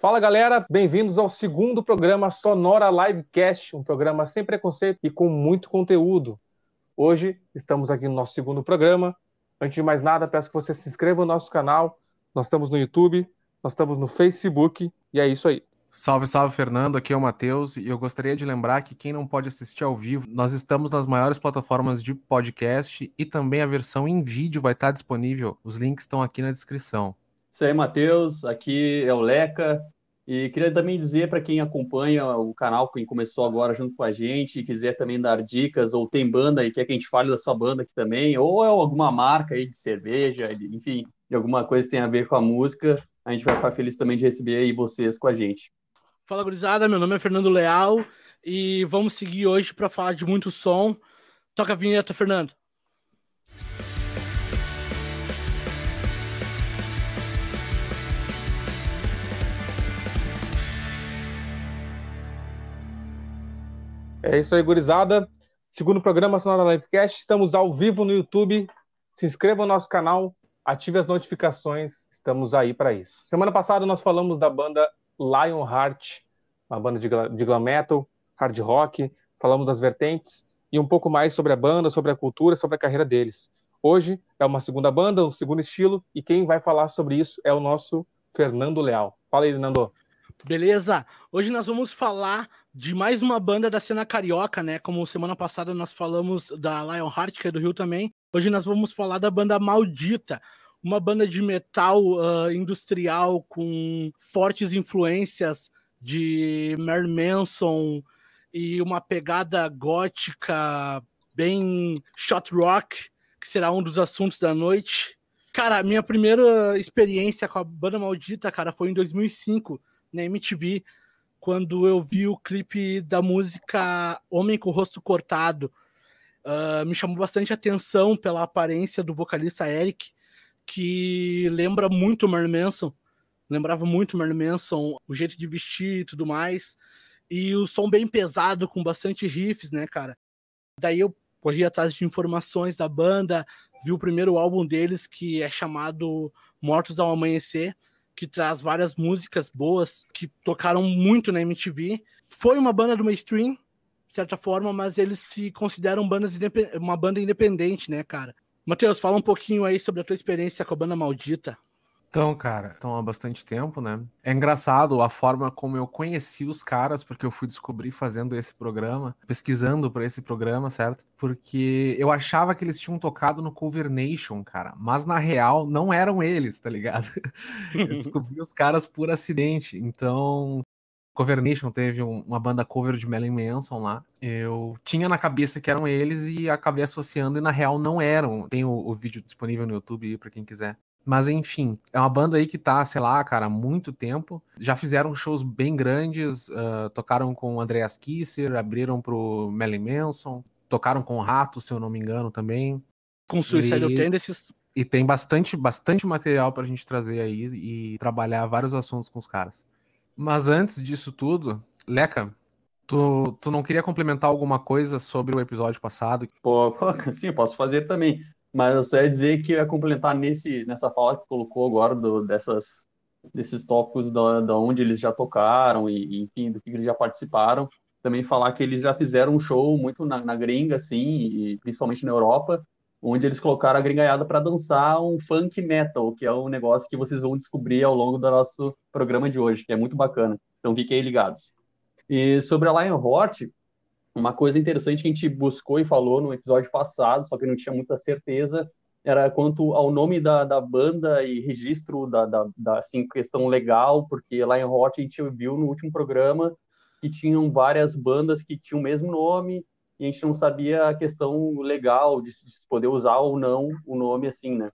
Fala galera, bem-vindos ao segundo programa Sonora Livecast, um programa sem preconceito e com muito conteúdo. Hoje estamos aqui no nosso segundo programa. Antes de mais nada, peço que você se inscreva no nosso canal. Nós estamos no YouTube, nós estamos no Facebook e é isso aí. Salve, salve, Fernando. Aqui é o Matheus e eu gostaria de lembrar que quem não pode assistir ao vivo, nós estamos nas maiores plataformas de podcast e também a versão em vídeo vai estar disponível. Os links estão aqui na descrição. Isso aí, Matheus. Aqui é o Leca. E queria também dizer para quem acompanha o canal, quem começou agora junto com a gente, e quiser também dar dicas, ou tem banda e quer que a gente fale da sua banda aqui também, ou é alguma marca aí de cerveja, enfim, de alguma coisa que tem a ver com a música, a gente vai ficar feliz também de receber aí vocês com a gente. Fala, gurizada. Meu nome é Fernando Leal e vamos seguir hoje para falar de muito som. Toca a vinheta, Fernando. É isso aí, gurizada. Segundo programa Sonora Livecast, estamos ao vivo no YouTube. Se inscreva no nosso canal, ative as notificações, estamos aí para isso. Semana passada nós falamos da banda Lionheart, uma banda de, de glam metal, hard rock, falamos das vertentes e um pouco mais sobre a banda, sobre a cultura, sobre a carreira deles. Hoje é uma segunda banda, um segundo estilo, e quem vai falar sobre isso é o nosso Fernando Leal. Fala aí, Nando. Beleza? Hoje nós vamos falar de mais uma banda da cena carioca, né? Como semana passada nós falamos da Lionheart, que é do Rio também. Hoje nós vamos falar da banda Maldita, uma banda de metal uh, industrial com fortes influências de Mary Manson e uma pegada gótica bem shot rock, que será um dos assuntos da noite. Cara, minha primeira experiência com a banda maldita, cara, foi em 2005, na MTV, quando eu vi o clipe da música Homem com o Rosto Cortado. Uh, me chamou bastante atenção pela aparência do vocalista Eric, que lembra muito Marilyn Manson, lembrava muito Marilyn Manson, o jeito de vestir e tudo mais, e o som bem pesado, com bastante riffs, né, cara? Daí eu corri atrás de informações da banda, vi o primeiro álbum deles, que é chamado Mortos ao Amanhecer, que traz várias músicas boas, que tocaram muito na MTV. Foi uma banda do mainstream, de certa forma, mas eles se consideram bandas uma banda independente, né, cara? Matheus, fala um pouquinho aí sobre a tua experiência com a banda Maldita. Então, cara, estão há bastante tempo, né? É engraçado a forma como eu conheci os caras, porque eu fui descobrir fazendo esse programa, pesquisando para esse programa, certo? Porque eu achava que eles tinham tocado no Cover Nation, cara, mas na real não eram eles, tá ligado? eu descobri os caras por acidente. Então, Cover Nation teve um, uma banda cover de Marilyn Manson lá. Eu tinha na cabeça que eram eles e acabei associando e na real não eram. Tem o, o vídeo disponível no YouTube para quem quiser. Mas enfim, é uma banda aí que tá, sei lá, cara, há muito tempo. Já fizeram shows bem grandes, uh, tocaram com Andreas Kisser, abriram pro Melly Manson, tocaram com Rato, se eu não me engano, também. Com Suicidal Tendencies. E tem bastante, bastante material pra gente trazer aí e trabalhar vários assuntos com os caras. Mas antes disso tudo, Leca, tu, tu não queria complementar alguma coisa sobre o episódio passado? Pô, sim, posso fazer também. Mas eu só ia dizer que ia complementar nesse, nessa fala que você colocou agora do, dessas, desses tópicos da, da onde eles já tocaram e, enfim, do que eles já participaram. Também falar que eles já fizeram um show muito na, na gringa, assim, e principalmente na Europa, onde eles colocaram a gringaiada para dançar um funk metal, que é um negócio que vocês vão descobrir ao longo do nosso programa de hoje, que é muito bacana. Então fiquem aí ligados. E sobre a Lionheart, uma coisa interessante que a gente buscou e falou no episódio passado, só que não tinha muita certeza, era quanto ao nome da, da banda e registro da, da, da assim, questão legal, porque lá em Hot a gente viu no último programa que tinham várias bandas que tinham o mesmo nome e a gente não sabia a questão legal de, de poder usar ou não o nome assim, né?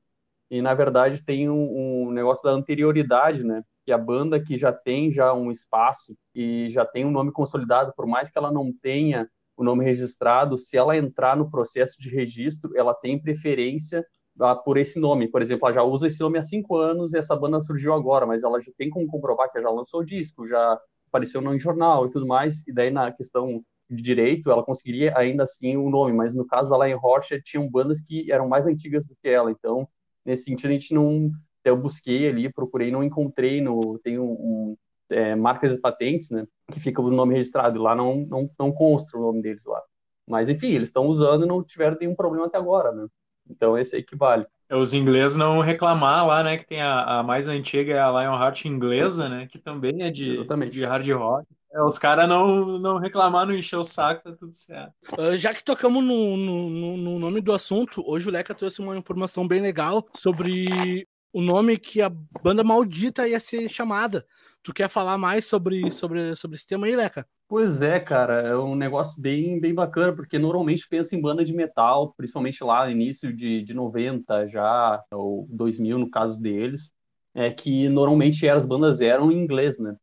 E na verdade tem um, um negócio da anterioridade, né? que a banda que já tem já um espaço e já tem um nome consolidado, por mais que ela não tenha o nome registrado, se ela entrar no processo de registro, ela tem preferência ah, por esse nome. Por exemplo, ela já usa esse nome há cinco anos e essa banda surgiu agora, mas ela já tem como comprovar que já lançou o disco, já apareceu no jornal e tudo mais, e daí na questão de direito, ela conseguiria ainda assim o nome, mas no caso da Lion Rocha, tinham bandas que eram mais antigas do que ela, então nesse sentido a gente não eu busquei ali, procurei, não encontrei no tem um, um é, marcas e patentes, né? Que fica o nome registrado e lá não, não, não consta o nome deles lá. Mas enfim, eles estão usando e não tiveram nenhum problema até agora, né? Então esse equivale. É, os ingleses não reclamar lá, né? Que tem a, a mais antiga, é a Lionheart inglesa, né? Que também é de, de hard rock. É, os caras não, não reclamar, não encher o saco, tá tudo certo. Uh, já que tocamos no, no, no, nome do assunto, hoje o Leca trouxe uma informação bem legal sobre o nome que a banda maldita ia ser chamada. Tu quer falar mais sobre, sobre, sobre esse tema aí, Leca? Pois é, cara, é um negócio bem, bem bacana, porque normalmente pensa em banda de metal, principalmente lá no início de, de 90 já, ou 2000 no caso deles, é que normalmente as bandas eram em inglês, né?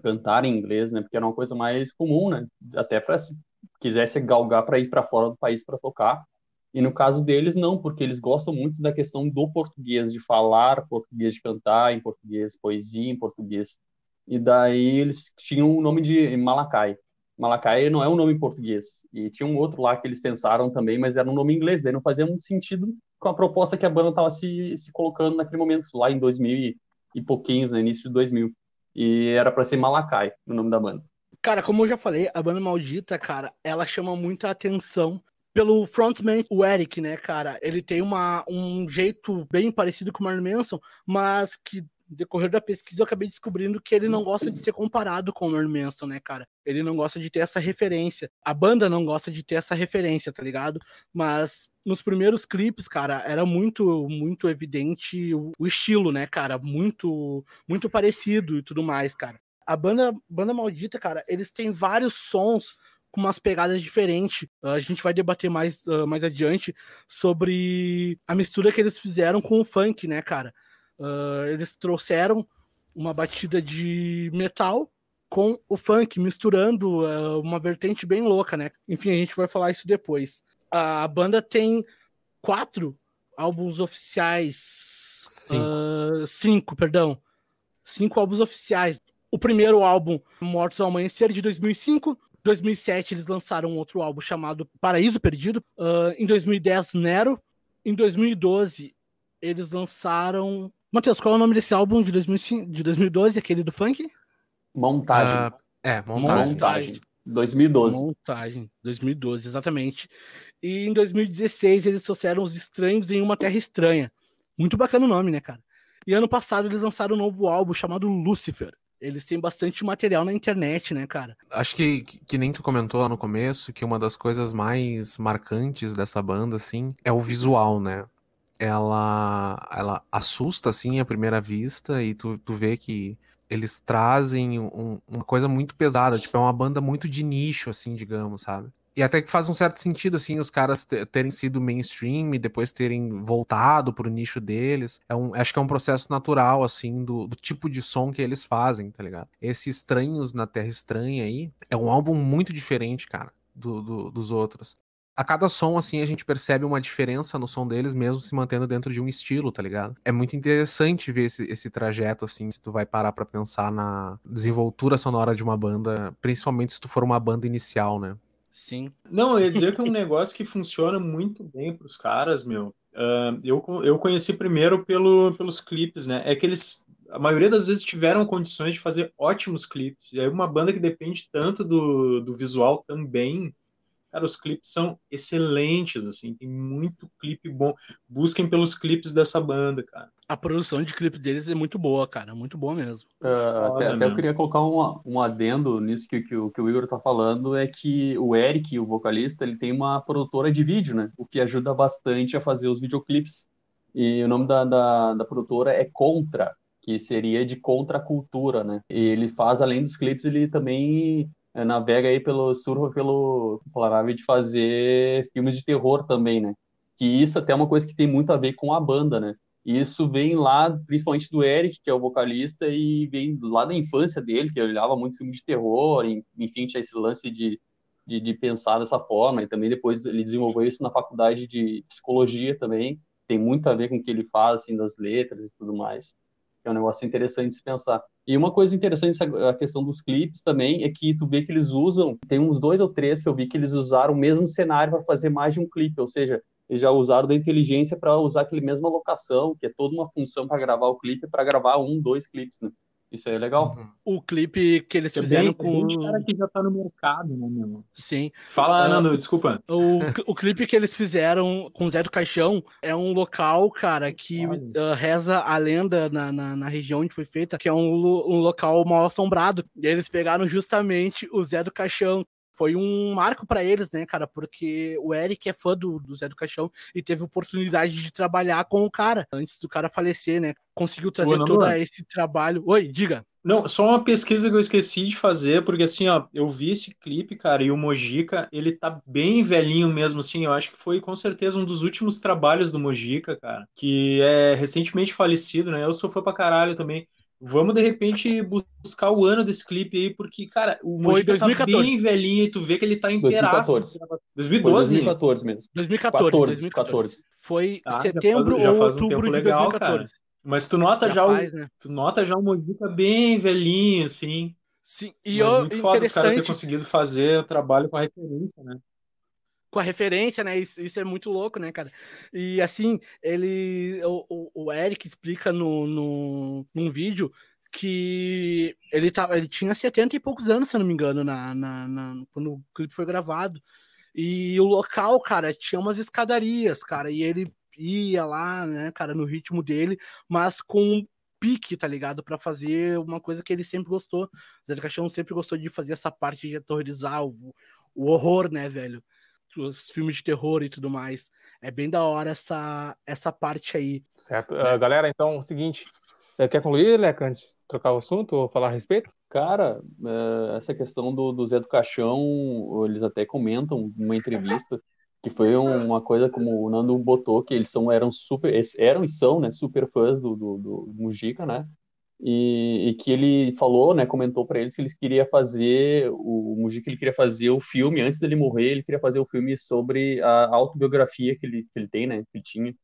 Cantar em inglês, né? Porque era uma coisa mais comum, né? Até para se quisesse galgar para ir para fora do país para tocar. E no caso deles, não, porque eles gostam muito da questão do português, de falar português, de cantar em português, poesia em português. E daí eles tinham o nome de Malakai. Malakai não é um nome em português. E tinha um outro lá que eles pensaram também, mas era um nome em inglês. Daí não fazia muito sentido com a proposta que a banda estava se, se colocando naquele momento, lá em 2000 e, e pouquinhos, no início de 2000. E era para ser Malakai, o nome da banda. Cara, como eu já falei, a banda maldita, cara, ela chama muita atenção pelo frontman, o Eric, né, cara? Ele tem uma, um jeito bem parecido com o Marlon Manson, mas que decorrer da pesquisa eu acabei descobrindo que ele não gosta de ser comparado com o Marlon Manson, né, cara? Ele não gosta de ter essa referência. A banda não gosta de ter essa referência, tá ligado? Mas nos primeiros clipes, cara, era muito, muito evidente o, o estilo, né, cara? Muito, muito parecido e tudo mais, cara. A banda, banda maldita, cara, eles têm vários sons com umas pegadas diferentes. A gente vai debater mais, uh, mais adiante sobre a mistura que eles fizeram com o funk, né, cara? Uh, eles trouxeram uma batida de metal com o funk, misturando uh, uma vertente bem louca, né? Enfim, a gente vai falar isso depois. A banda tem quatro álbuns oficiais. Cinco. cinco, perdão. Cinco álbuns oficiais. O primeiro álbum, Mortos ao Amanhecer, de 2005. 2007 eles lançaram outro álbum chamado Paraíso Perdido. Uh, em 2010, Nero. Em 2012, eles lançaram. Matheus, qual é o nome desse álbum de, 2005, de 2012, aquele do funk? Montagem. Uh, é, montagem. montagem. 2012. Montagem, 2012, exatamente. E em 2016 eles trouxeram Os Estranhos em Uma Terra Estranha. Muito bacana o nome, né, cara? E ano passado eles lançaram um novo álbum chamado Lucifer eles têm bastante material na internet, né, cara? Acho que, que nem tu comentou lá no começo, que uma das coisas mais marcantes dessa banda, assim, é o visual, né? Ela, ela assusta, assim, à primeira vista, e tu, tu vê que eles trazem um, uma coisa muito pesada, tipo, é uma banda muito de nicho, assim, digamos, sabe? E até que faz um certo sentido, assim, os caras terem sido mainstream e depois terem voltado pro nicho deles. É um, acho que é um processo natural, assim, do, do tipo de som que eles fazem, tá ligado? Esse Estranhos na Terra Estranha aí é um álbum muito diferente, cara, do, do, dos outros. A cada som, assim, a gente percebe uma diferença no som deles, mesmo se mantendo dentro de um estilo, tá ligado? É muito interessante ver esse, esse trajeto, assim, se tu vai parar para pensar na desenvoltura sonora de uma banda, principalmente se tu for uma banda inicial, né? Sim. Não, eu ia dizer que é um negócio que funciona muito bem para os caras, meu. Uh, eu, eu conheci primeiro pelo, pelos clipes, né? É que eles, a maioria das vezes, tiveram condições de fazer ótimos clipes. E aí, uma banda que depende tanto do, do visual também, Cara, os clipes são excelentes, assim, tem muito clipe bom. Busquem pelos clipes dessa banda, cara. A produção de clipe deles é muito boa, cara, muito boa mesmo. Uh, até, até eu queria colocar um, um adendo nisso que, que, que, o Igor tá falando, é que o Eric, o vocalista, ele tem uma produtora de vídeo, né? O que ajuda bastante a fazer os videoclipes. E o nome da, da, da produtora é Contra, que seria de contracultura, né? E ele faz, além dos clipes, ele também navega aí pelo surfa pelo nave de fazer filmes de terror também, né? Que isso até é uma coisa que tem muito a ver com a banda, né? E isso vem lá, principalmente do Eric, que é o vocalista, e vem lá da infância dele, que olhava muito filme de terror, enfim, tinha esse lance de, de, de, pensar dessa forma, e também depois ele desenvolveu isso na faculdade de psicologia também, tem muito a ver com o que ele faz, assim, das letras e tudo mais é um negócio interessante de pensar. E uma coisa interessante, a questão dos clipes também, é que tu vê que eles usam, tem uns dois ou três que eu vi que eles usaram o mesmo cenário para fazer mais de um clipe, ou seja, eles já usaram da inteligência para usar aquele mesma locação, que é toda uma função para gravar o clipe, para gravar um, dois clipes, né? Isso aí é legal. O clipe que eles É fizeram bem, com. tem cara que já tá no mercado, né, meu? Sim. Fala, Ah, Nando, desculpa. O, o clipe que eles fizeram com o Zé do Caixão é um local, cara, que ah, reza a lenda na, na, na região onde foi feita, que é um, um local mal assombrado. E eles pegaram justamente o Zé do Caixão. Foi um marco pra eles, né, cara? Porque o Eric é fã do, do Zé do Caixão e teve oportunidade de trabalhar com o cara antes do cara falecer, né? Conseguiu trazer todo esse trabalho. Oi, diga. Não, só uma pesquisa que eu esqueci de fazer, porque assim, ó, eu vi esse clipe, cara, e o Mojica, ele tá bem velhinho mesmo, assim, eu acho que foi com certeza um dos últimos trabalhos do Mojica, cara, que é recentemente falecido, né? Eu sou fã pra caralho também. Vamos, de repente, buscar o ano desse clipe aí, porque, cara, o Foi Mojica tá 2014. bem velhinho e tu vê que ele tá inteiraço. 2014. Foi 2012? 2014 mesmo. 2014, 14, 2014. Foi Ah, já setembro faz- já ou faz um outubro tempo de legal, 2014. Mas tu nota já, Já o, faz, né? tu nota já o Mojica bem velhinho, assim. Sim, e Mas eu, muito foda os caras terem interessante conseguido fazer o trabalho com a referência, né? Com a referência, né? Isso, isso é muito louco, né, cara? E assim, ele. O, o- o Eric explica no, no, num vídeo que ele, tava, ele tinha 70 e poucos anos, se eu não me engano, na, na, na- quando o clipe foi gravado. E o local, cara, tinha umas escadarias, cara, e ele ia lá, né, cara, no ritmo dele, mas com um pique, tá ligado? Pra fazer uma coisa que ele sempre gostou. Zé do Caixão sempre gostou de fazer essa parte de aterrorizar o, o horror, né, velho? Os filmes de terror e tudo mais. É bem da hora essa, essa parte aí. Certo. Ah, galera, então, é o seguinte. eh, Quer concluir, Leca, antes de trocar o assunto ou falar a respeito? Cara, é, essa questão do, do Zé do Caixão, eles até comentam numa entrevista que foi um- uma coisa como o Nando botou, que eles são, eram super, eles eram e são, né, super fãs do, do, do Mujica, né? E, e que ele falou, né, comentou para eles que eles queria fazer o, o Mujica ele queria fazer o filme antes dele morrer, ele queria fazer o filme sobre a autobiografia que ele, que ele tem, né, que ele tinha,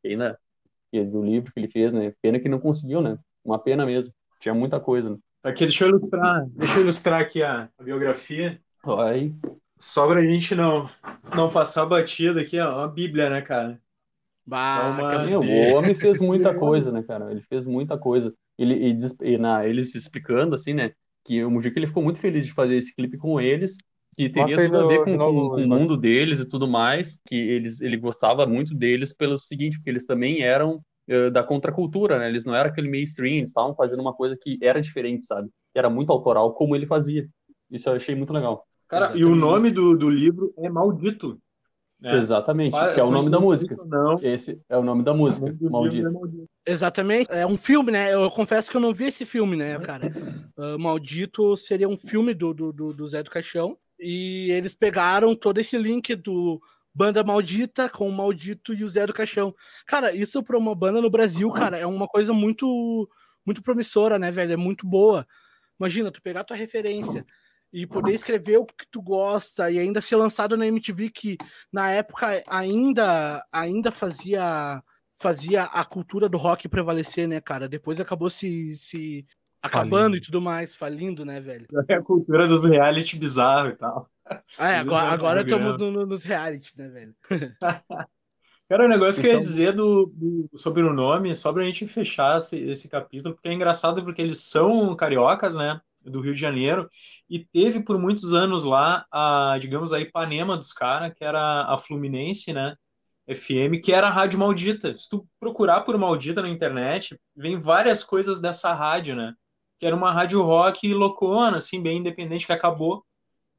que é do livro que ele fez, né? Pena que não conseguiu, né? Uma pena mesmo. Tinha muita coisa. Né? Aqui, deixa eu ilustrar, deixa eu ilustrar aqui a, a biografia. Aí, Só pra gente não, não passar batida aqui, ó, uma bíblia, né, cara? Bah, Dá uma- Meu, o homem fez muita coisa, né, cara? Ele fez muita coisa. Ele, e, e na, eles explicando, assim, né, que o Mujica ele ficou muito feliz de fazer esse clipe com eles, que teria aí tudo a ver com, novo, com, com o mundo deles e tudo mais, que eles, ele gostava muito deles pelo seguinte, porque eles também eram eh, da contracultura, né? Eles não eram aquele mainstream, eles estavam fazendo uma coisa que era diferente, sabe? Que era muito autoral, como ele fazia. Isso eu achei muito legal. Cara, e Exatamente. o nome do, do livro é Maldito. Né? Exatamente, que é o nome da música. Não, Esse é o nome da música, Maldito. é Maldito. Exatamente. É um filme, né? Eu confesso que eu não vi esse filme, né, cara? Ah, Maldito seria um filme do, do, do, do Zé do Caixão. E eles pegaram todo esse link do Banda Maldita com o Maldito e o Zé do Caixão. Cara, isso pra uma banda no Brasil, cara, é uma coisa muito, muito promissora, né, velho? É muito boa. Imagina, tu pegar tua referência e poder escrever o que tu gosta e ainda ser lançado na MTV, que na época ainda, ainda fazia fazia a cultura do rock prevalecer, né, cara? Depois acabou se, se acabando Falindo. e tudo mais, falindo, né, velho? É a cultura dos reality bizarro e tal. Ah, é, agora, agora programa. estamos no- no- nos realities, né, velho? Cara, o negócio que eu ia Então- dizer do, do- sobre o nome, só pra gente fechar esse, esse capítulo, porque é engraçado porque eles são cariocas, né, do Rio de Janeiro, e teve por muitos anos lá a, digamos, a Ipanema dos caras, que era a Fluminense, né, FM, que era a Rádio Maldita. Se tu procurar por Maldita na internet, vem várias coisas dessa rádio, né, que era uma rádio rock loucona, assim, bem independente, que acabou,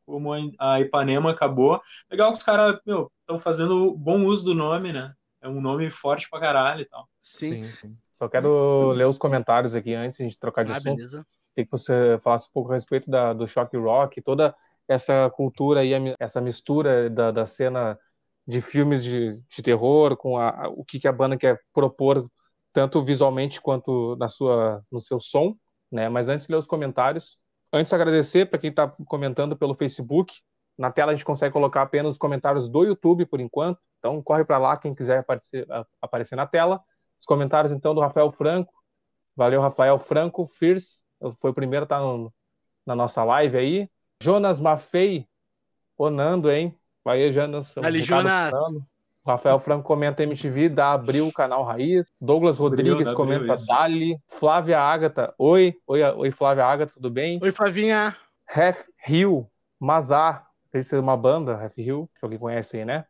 como a- Ipanema acabou. Legal que os caras, meu, estão fazendo bom uso do nome, né? É um nome forte pra caralho e tal. Sim. sim. sim. Só quero ler os comentários aqui antes de a gente trocar de Ah, assunto. beleza. Queria que você falasse um pouco a respeito da, do shock rock, toda essa cultura e essa mistura da, da cena de filmes de, de terror com a, o que, que a banda quer propor, tanto visualmente quanto na sua, no seu som. Né? Mas antes ler os comentários, antes agradecer para quem está comentando pelo Facebook. Na tela a gente consegue colocar apenas os comentários do YouTube por enquanto. Então corre para lá quem quiser aparecer, aparecer na tela. Os comentários então do Rafael Franco. Valeu, Rafael Franco. Fierce foi o primeiro a estar no- na nossa live aí. Jonas Maffei. Ô, Nando, hein? Vai aí, Jonas. Ali, Jonas. Rafael Franco comenta MTV, dá Abril, o canal Raiz. Douglas Rodrigues Abril, comenta isso. Dali. Flávia Ágata, oi. Oi, oi Flávia Ágata, tudo bem? Oi, Flavinha. Ref Hill, Mazar, esse é uma banda, Ref Hill, que alguém conhece aí, né?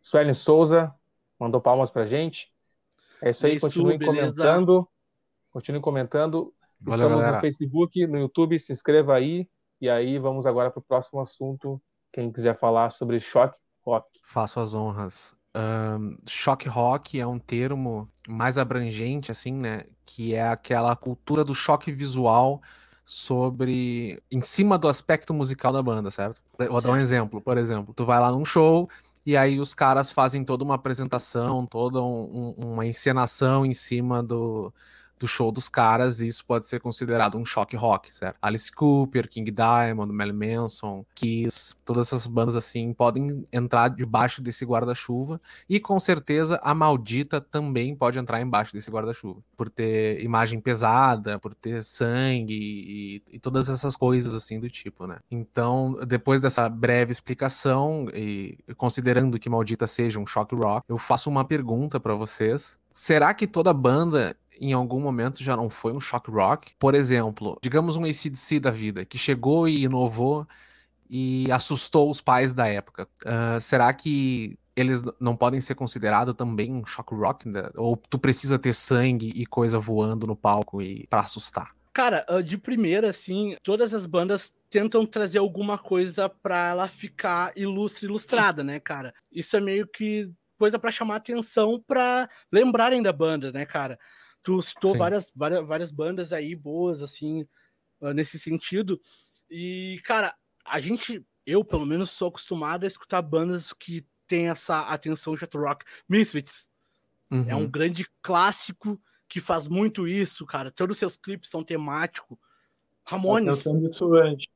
Suelen Souza, mandou palmas pra gente. É isso aí, Isso, continuem beleza. comentando. Continuem comentando. Valeu, Estamos galera. no Facebook, no YouTube, se inscreva aí. E aí vamos agora para o próximo assunto. Quem quiser falar sobre choque rock. Faço as honras. Ahn, choque rock é um termo mais abrangente, assim, né? Que é aquela cultura do choque visual sobre. em cima do aspecto musical da banda, certo? Vou dar um Certo. exemplo. Por exemplo, tu vai lá num show e aí os caras fazem toda uma apresentação, toda um- um- uma encenação em cima do, do show dos caras, e isso pode ser considerado um choque rock, certo? Alice Cooper, King Diamond, Marilyn Manson, Kiss, todas essas bandas assim podem entrar debaixo desse guarda-chuva, e com certeza a Maldita também pode entrar embaixo desse guarda-chuva, por ter imagem pesada, por ter sangue e, e todas essas coisas assim do tipo, né? Então, depois dessa breve explicação e considerando que Maldita seja um shock rock, eu faço uma pergunta pra vocês. Será que toda banda em algum momento já não foi um shock rock? Por exemplo, digamos um ACDC da vida, que chegou e inovou e assustou os pais da época. Ah, será que eles não podem ser considerados também um shock rock? né? Ou tu precisa ter sangue e coisa voando no palco e para assustar? Cara, ah, de primeira, assim, todas as bandas tentam trazer alguma coisa pra ela ficar ilustre, ilustrada, né, cara? Isso é meio que coisa pra chamar atenção pra lembrarem da banda, né, cara? Tu citou Sim. várias, várias, várias bandas aí boas, assim, ah, nesse sentido. E, cara, a gente, eu pelo menos sou acostumado a escutar bandas que tem essa atenção jet rock. Misfits, é um Uhum. grande clássico que faz muito isso, cara. Todos os seus clipes são temáticos. Ramones, pensando nisso antes.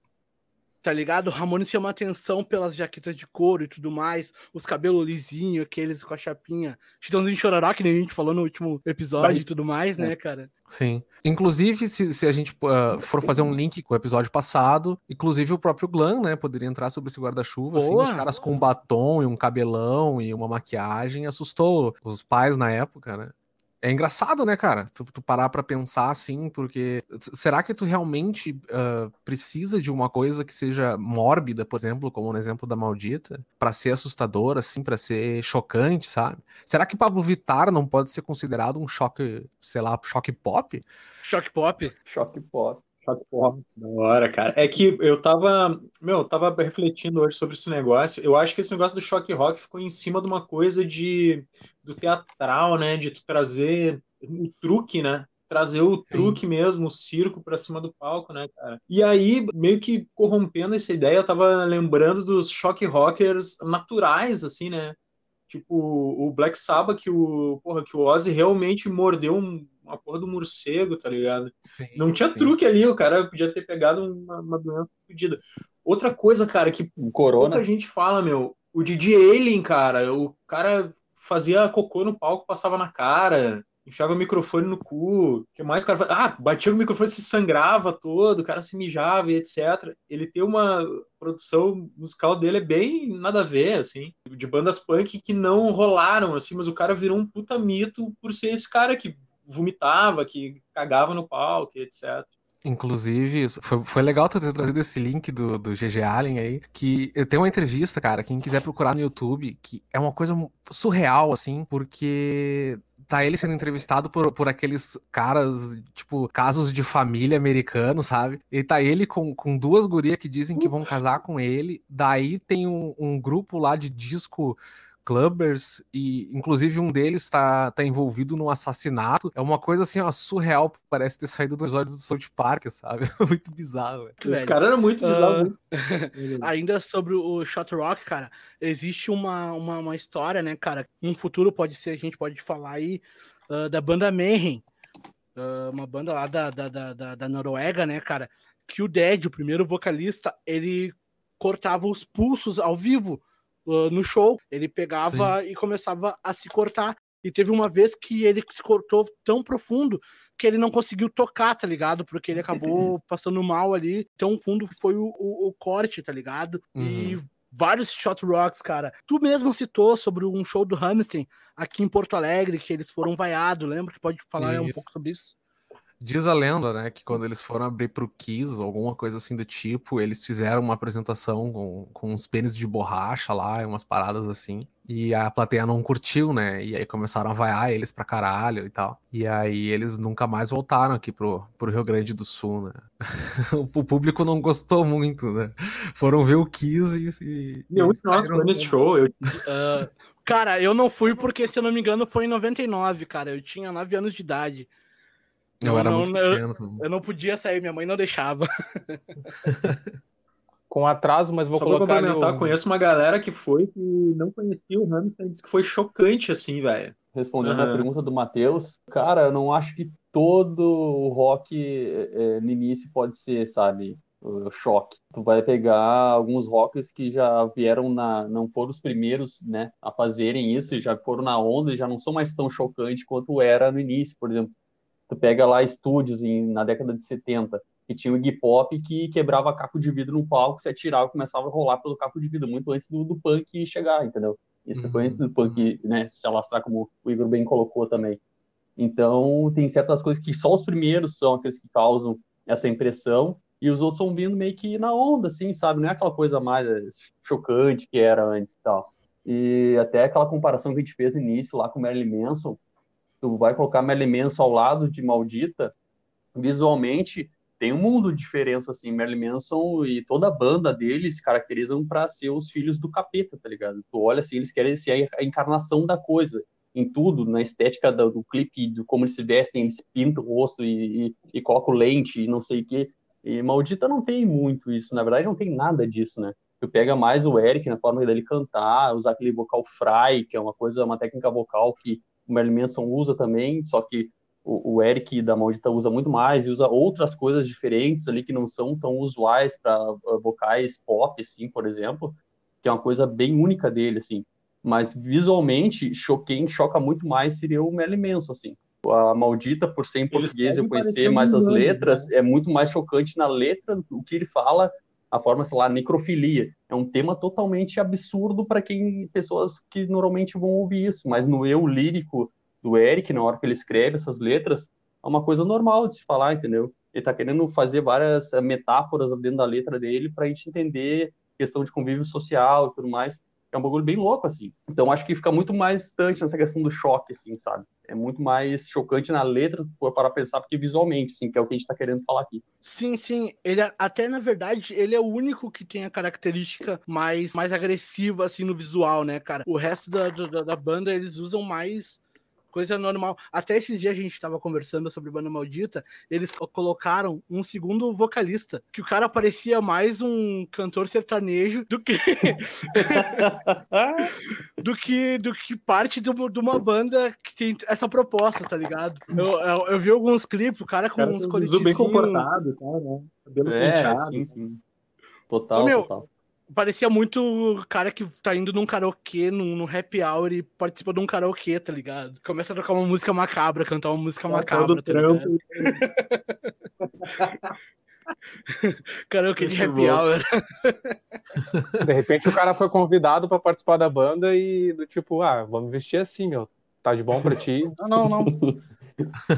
Tá ligado? Ramones chama atenção pelas jaquetas de couro e tudo mais, os cabelos lisinhos, aqueles com a chapinha. Chitãozinho Chororó, que nem a gente falou no último episódio Vai. e tudo mais, né, cara? Sim. Inclusive, se, se a gente ah, for fazer um link com o episódio passado, inclusive o próprio Glam, né, poderia entrar sobre esse guarda-chuva, assim, os caras com um batom e um cabelão e uma maquiagem, assustou os pais na época, né? É engraçado, né, cara? Tu, tu parar pra pensar assim, porque será que tu realmente ah, precisa de uma coisa que seja mórbida, por exemplo, como no exemplo da Maldita, pra ser assustadora, assim, pra ser chocante, sabe? Será que Pablo Vittar não pode ser considerado um choque, sei lá, choque pop? Shock Pop. Choque pop. Pop. Da hora, cara. É que eu tava, meu, eu tava refletindo hoje sobre esse negócio. Eu acho que esse negócio do choque rock ficou em cima de uma coisa de do teatral, né? De tu trazer o truque, né? Trazer o truque mesmo, o circo pra cima do palco, né, cara? E aí, meio que corrompendo essa ideia, eu tava lembrando dos choque rockers naturais, assim, né? Tipo, o Black Sabbath, que o, porra, que o Ozzy realmente mordeu um- uma porra do morcego, tá ligado? Sim, Não tinha truque ali, o cara podia ter pegado uma, uma doença fodida. Outra coisa, cara, que corona. pouca gente fala, meu, o Didi Alien, cara, o cara fazia cocô no palco, passava na cara, enfiava o microfone no cu, o que mais o cara fazia? Ah, batia o microfone, se sangrava todo, o cara se mijava e etc. Ele tem uma produção musical dele é bem nada a ver, assim, de bandas punk que não rolaram, assim, mas o cara virou um puta mito por ser esse cara que vomitava, que cagava no palco, etc. Inclusive, foi, foi legal tu ter trazido esse link do, do GG Allen aí, que eu tenho uma entrevista, cara, quem quiser procurar no YouTube, que é uma coisa surreal, assim, porque tá ele sendo entrevistado por, por aqueles caras, tipo, casos de família americano, sabe? E tá ele com, com duas gurias que dizem que vão casar com ele, daí tem um, um grupo lá de disco clubbers e inclusive um deles tá, tá envolvido num assassinato. É uma coisa assim, ó, surreal, parece ter saído do episódio do South Park, sabe? Muito bizarro, velho. Esse cara era muito bizarro. Ah, Ainda sobre o Shot Rock, cara, existe uma, uma, uma história, né, cara? Um futuro pode ser, a gente pode falar aí, ah, da banda Mayhem, ah, uma banda lá da, da, da, da- da Noruega, né, cara? Que o Dead, o primeiro vocalista, ele cortava os pulsos ao vivo ah, no show. Ele pegava e começava a se cortar. E teve uma vez que ele se cortou tão profundo que ele não conseguiu tocar, tá ligado? Porque ele acabou passando mal ali. Tão fundo foi o, o- o corte, tá ligado? E vários shot rocks, cara. Tu mesmo citou sobre um show do Hamilton aqui em Porto Alegre, que eles foram vaiados, lembra? Que pode falar isso. um pouco sobre isso? Diz a lenda, né, que quando eles foram abrir pro Kiss, ou alguma coisa assim do tipo, eles fizeram uma apresentação com, com uns pênis de borracha lá, umas paradas assim, e a plateia não curtiu, né, e aí começaram a vaiar eles pra caralho e tal. E aí eles nunca mais voltaram aqui pro, pro Rio Grande do Sul, né. o público não gostou muito, né. Foram ver o Kiss e... e eu, nossa, foi nesse show, eu... Uh, cara, eu não fui porque, se eu não me engano, foi em 99, cara, eu tinha 9 anos de idade. Eu era não, muito pequeno. Eu, eu, não podia sair, minha mãe não deixava. Com atraso, mas vou Só colocar. Pra complementar, conheço uma galera que foi que não conhecia o Hamilton e disse que foi chocante, assim, velho. Respondendo uhum. a pergunta do Matheus, cara, eu não acho que todo o rock é, no início pode ser, sabe, o choque. Tu vai pegar alguns rockers que já vieram na, não foram os primeiros, né, a fazerem isso, e já foram na onda e já não são mais tão chocantes quanto era no início, por exemplo. Tu pega lá estúdios em, na década de 70, que tinha o Iggy Pop que quebrava caco de vidro no palco, se atirava e começava a rolar pelo caco de vidro, muito antes do, do punk chegar, entendeu? Isso uhum. foi antes do punk né, se alastrar, como o Igor bem colocou também. Então, tem certas coisas que só os primeiros são aqueles que causam essa impressão, e os outros vão vindo meio que na onda, assim, sabe? Não é aquela coisa mais eh, chocante que era antes e tal. E até aquela comparação que a gente fez no início lá com o Marilyn Manson, tu vai colocar Merlin Manson ao lado de Maldita, visualmente tem um mundo de diferença, assim, Merlin Manson e toda a banda deles se caracterizam para ser os filhos do capeta, tá ligado? Tu olha assim, eles querem ser a encarnação da coisa, em tudo, na estética do, do clipe, de como eles se vestem, eles pintam o rosto e, e, e colocam lente e não sei o quê. E Maldita não tem muito isso, na verdade não tem nada disso, né? Tu pega mais o Eric na forma dele cantar, usar aquele vocal fry, que é uma coisa, uma técnica vocal que o Marilyn Manson usa também, só que o, o Eric da Maldita usa muito mais e usa outras coisas diferentes ali que não são tão usuais para uh, vocais pop, assim, por exemplo, que é uma coisa bem única dele, assim. Mas visualmente, quem choca muito mais seria o Marilyn Manson, assim. A Maldita, por ser em português, eu conhecer mais as letras, né? é muito mais chocante na letra, o que ele fala, a forma, sei lá, necrofilia. É um tema totalmente absurdo para quem pessoas que normalmente vão ouvir isso, mas no eu lírico do Eric, na hora que ele escreve essas letras, é uma coisa normal de se falar, entendeu? Ele está querendo fazer várias eh, metáforas dentro da letra dele para a gente entender questão de convívio social e tudo mais é um bagulho bem louco, assim. Então acho que fica muito mais distante nessa questão do choque, assim, sabe? É muito mais chocante na letra, para pensar, porque visualmente, assim, que é o que a gente tá querendo falar aqui. Sim, sim. Ele até, na verdade, ele é o único que tem a característica mais, mais agressiva, assim, no visual, né, cara? O resto da, da, da banda, eles usam mais coisa normal. Até esses dias a gente estava conversando sobre Banda Maldita, eles colocaram um segundo vocalista, que o cara parecia mais um cantor sertanejo do que do que do que parte de uma, de uma, banda que tem essa proposta, tá ligado? Eu, eu, eu vi alguns clipes, o cara com cara uns coletinhos bem comportado, tá, né? Cabelo é, penteado. Sim, sim. Total, Ô, meu, total parecia muito cara que tá indo num karaokê, num, num happy hour e participa de um karaokê, tá ligado? Começa a tocar uma música macabra, cantar uma música Nossa, macabra, do tá trampo. karaokê de happy hour. De repente o cara foi convidado para participar da banda e do tipo, ah, vamos vestir assim, meu. Tá de bom pra ti? Não, não, não.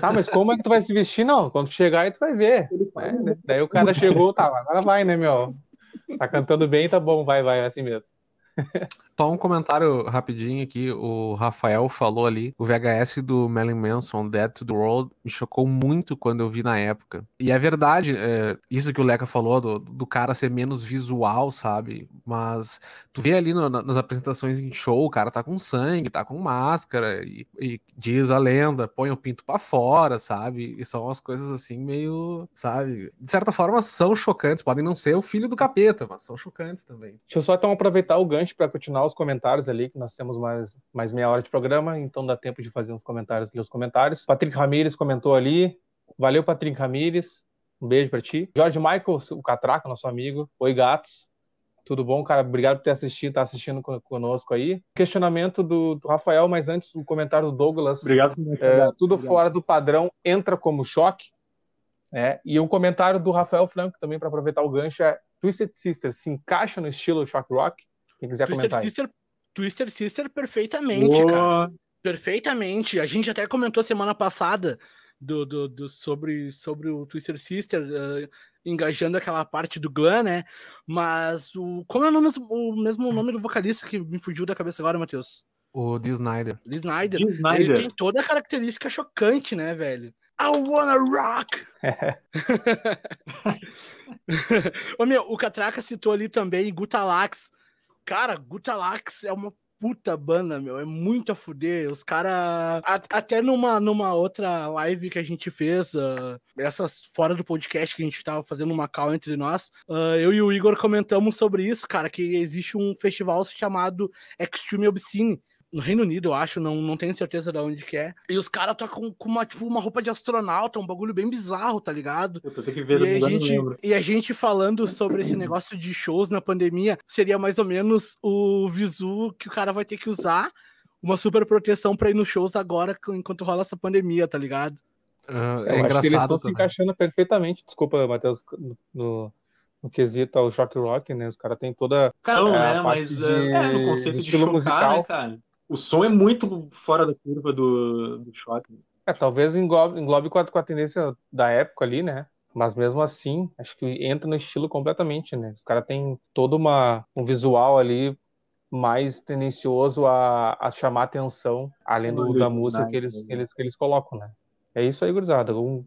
Tá, mas como é que tu vai se vestir? Não, quando chegar aí tu vai ver. É, daí o cara chegou, tá, agora vai, né, meu? Tá cantando bem, tá bom, vai, vai, é assim mesmo. Só um comentário rapidinho aqui. O Rafael falou ali: o VHS do Marilyn Manson, Dead to the World, me chocou muito quando eu vi na época. E é verdade, é, isso que o Leca falou, do, do, cara ser menos visual, sabe? Mas tu vê ali no, nas apresentações em show, o cara tá com sangue, tá com máscara, e, e diz a lenda, põe o pinto para fora, sabe? E são umas coisas assim meio, sabe? De certa forma são chocantes, podem não ser o filho do capeta, mas são chocantes também. Deixa eu só então aproveitar o gancho para continuar os comentários ali, que nós temos mais, mais meia hora de programa, então dá tempo de fazer uns comentários, ler os comentários. Patrick Ramires comentou ali. Valeu, Patrick Ramires. Um beijo para ti. Jorge Michael, o Catraca, nosso amigo. Oi, gatos. Tudo bom, cara? Obrigado por ter assistido, tá assistindo conosco aí. Questionamento do, do Rafael, mas antes o comentário do Douglas. Obrigado. É, tudo Obrigado. fora do padrão entra como choque. É, e um comentário do Rafael Franco também para aproveitar o gancho é Twisted Sister se encaixa no estilo shock rock? Quem quiser Twister comentar. Sister, Twister Sister perfeitamente, cara. Perfeitamente. A gente até comentou semana passada do, do, do- sobre, sobre o Twister Sister eh, engajando aquela parte do Glam, né? Mas o. Como é o, nome, o mesmo nome do vocalista que me fugiu da cabeça agora, Matheus? O Dee Snyder. Lee Snyder. Jim Ele Snyder. tem toda a característica chocante, né, velho? I wanna rock! Ô, meu, o Catraca citou ali também Gutalax. Cara, Gutalax é uma puta banda, meu. É muito a fuder. Os caras. Até numa, numa outra live que a gente fez, ah, essas fora do podcast que a gente tava fazendo uma call entre nós, ah, eu e o Igor comentamos sobre isso, cara, que existe um festival chamado Extreme Obscene no Reino Unido, eu acho, não, não tenho certeza de onde que é. E os caras tocam com uma, tipo, uma roupa de astronauta, um bagulho bem bizarro, tá ligado? Puta, tem que ver, E a, eu gente, e a gente falando sobre esse negócio de shows na pandemia, seria mais ou menos o visu que o cara vai ter que usar, uma super proteção pra ir nos shows agora, enquanto rola essa pandemia, tá ligado? Eu é acho que eles engraçado estão se encaixando perfeitamente. Desculpa, Matheus, no, no, no quesito ao shock rock, né? Os caras têm toda. Não, É, a né? parte Mas de- é, é, no conceito de de estilo chocar, musical. né, cara? O som é muito fora da curva do, do choque. É, talvez englobe, englobe com, a, com a tendência da época ali, né? Mas mesmo assim, acho que entra no estilo completamente, né? Os caras têm todo uma, um visual ali mais tendencioso a, a chamar atenção, além do, da música que eles, que, eles, que eles colocam, né? É isso aí, gurizada. Um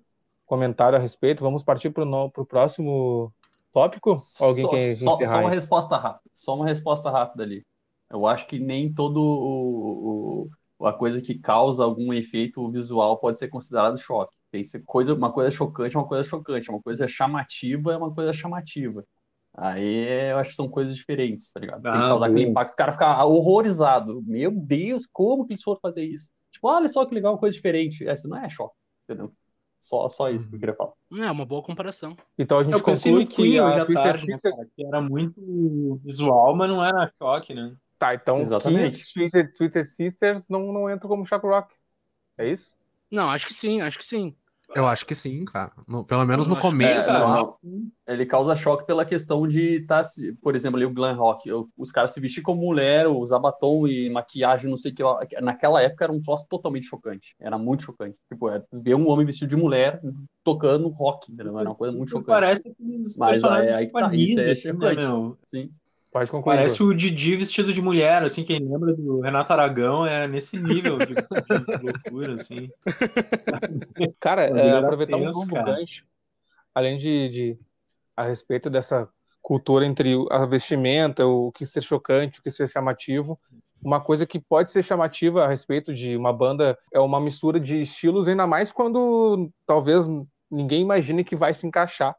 comentário a respeito. Vamos partir para o próximo tópico? Alguém Só, quer só, encerrar só uma isso? resposta rápida. Só uma resposta rápida ali. Eu acho que nem todo o, o- a coisa que causa algum efeito visual pode ser considerado choque. Tem que ser coisa, uma coisa chocante é uma coisa chocante, uma coisa chamativa é uma coisa chamativa. Aí eu acho que são coisas diferentes, tá ligado? Tem que Ah, causar aquele bom. impacto, o cara ficar horrorizado. Meu Deus, como que eles foram fazer isso? Tipo, olha só que legal, coisa diferente. Essa não é choque, entendeu? Só, só isso que eu queria falar. É uma boa comparação. Então a gente Eu conclui que Queen a tarde, né, Sisters cara, que era muito visual, mas não era choque, né? Tá, então Exatamente. Kiss, Twisted Sisters não, não entra como shock rock. É isso? Não, acho que sim, acho que sim. Eu acho que sim, cara. No- pelo menos no que começo. É, não, Ele causa choque pela questão de estar, por exemplo, ali o glam rock, os caras se vestir como mulher, usar batom e maquiagem, não sei o que lá. Naquela época era um troço totalmente chocante. Era muito chocante. Tipo, é, ver um homem vestido de mulher tocando rock, entendeu? Era uma coisa muito chocante. Parece aqueles Mas aí- aí que tá, isso é né, chocante. meu? Sim. Pode concluir. Parece o Didi vestido de mulher, assim, quem lembra do Renato Aragão é nesse nível de, de loucura, assim. Cara, é, aproveitar um tenso, novo cara. gancho, além de, de a respeito dessa cultura entre a vestimenta, o que ser chocante, o que ser chamativo. Uma coisa que pode ser chamativa a respeito de uma banda é uma mistura de estilos, ainda mais quando talvez ninguém imagine que vai se encaixar,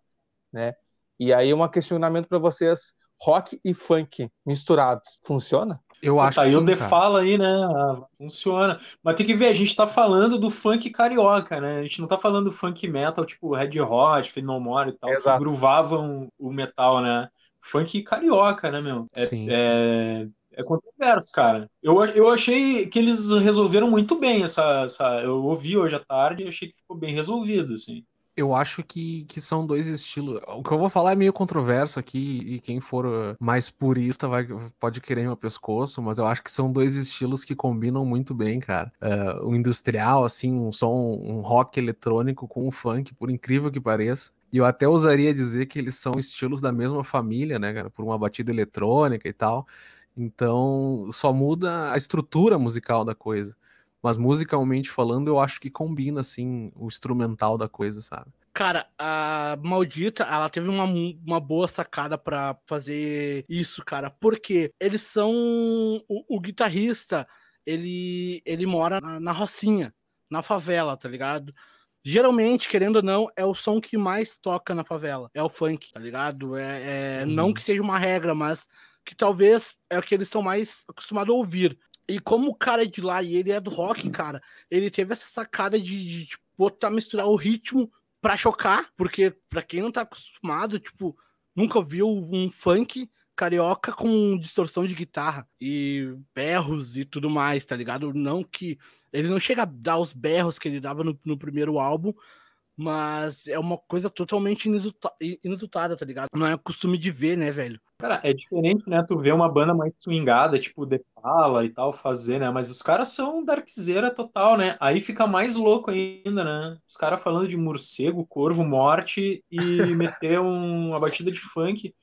né? E aí um questionamento para vocês: rock e funk misturados, funciona? Eu acho Tá que aí o sim, The cara. Fala aí, né? Ah, funciona. Mas tem que ver, a gente tá falando do funk carioca, né? A gente não tá falando do funk metal, tipo Red Hot, Fade No More e tal, que Exato. groovavam o metal, né? Funk carioca, né, meu? É, Sim, é, é controverso, cara. Eu, eu achei que eles resolveram muito bem essa, essa. Eu ouvi hoje à tarde e achei que ficou bem resolvido, assim. Eu acho que, que são dois estilos. O que eu vou falar é meio controverso aqui, e quem for uh, mais purista vai, pode querer meu pescoço, mas eu acho que são dois estilos que combinam muito bem, cara. Uh, o industrial, assim, um som, um rock eletrônico com o funk, por incrível que pareça. E eu até ousaria dizer que eles são estilos da mesma família, né, cara? Por uma batida eletrônica e tal. Então, só muda a estrutura musical da coisa. Mas musicalmente falando, eu acho que combina, assim, o instrumental da coisa, sabe? Cara, a Maldita, ela teve uma, uma boa sacada pra fazer isso, cara. Porque eles são. O, o guitarrista, ele, ele mora na, na Rocinha, na favela, tá ligado? Geralmente, querendo ou não, é o som que mais toca na favela. É o funk, tá ligado? É, é Uhum. Não que seja uma regra, mas que talvez é o que eles estão mais acostumados a ouvir. E como o cara é de lá e ele é do rock, cara, ele teve essa sacada de, de tipo, botar, misturar o ritmo pra chocar, porque pra quem não tá acostumado, tipo, nunca viu um funk carioca com distorção de guitarra e berros e tudo mais, tá ligado? Não que ele não chega a dar os berros que ele dava no, no primeiro álbum, mas é uma coisa totalmente inusitada, tá ligado? Não é costume de ver, né, velho? Cara, é diferente, né? Tu vê uma banda mais swingada, tipo The Fala e tal, fazer, né? Mas os caras são darkzeira total, né? Aí fica mais louco ainda, né? Os caras falando de morcego, corvo, morte e meter um, uma batida de funk.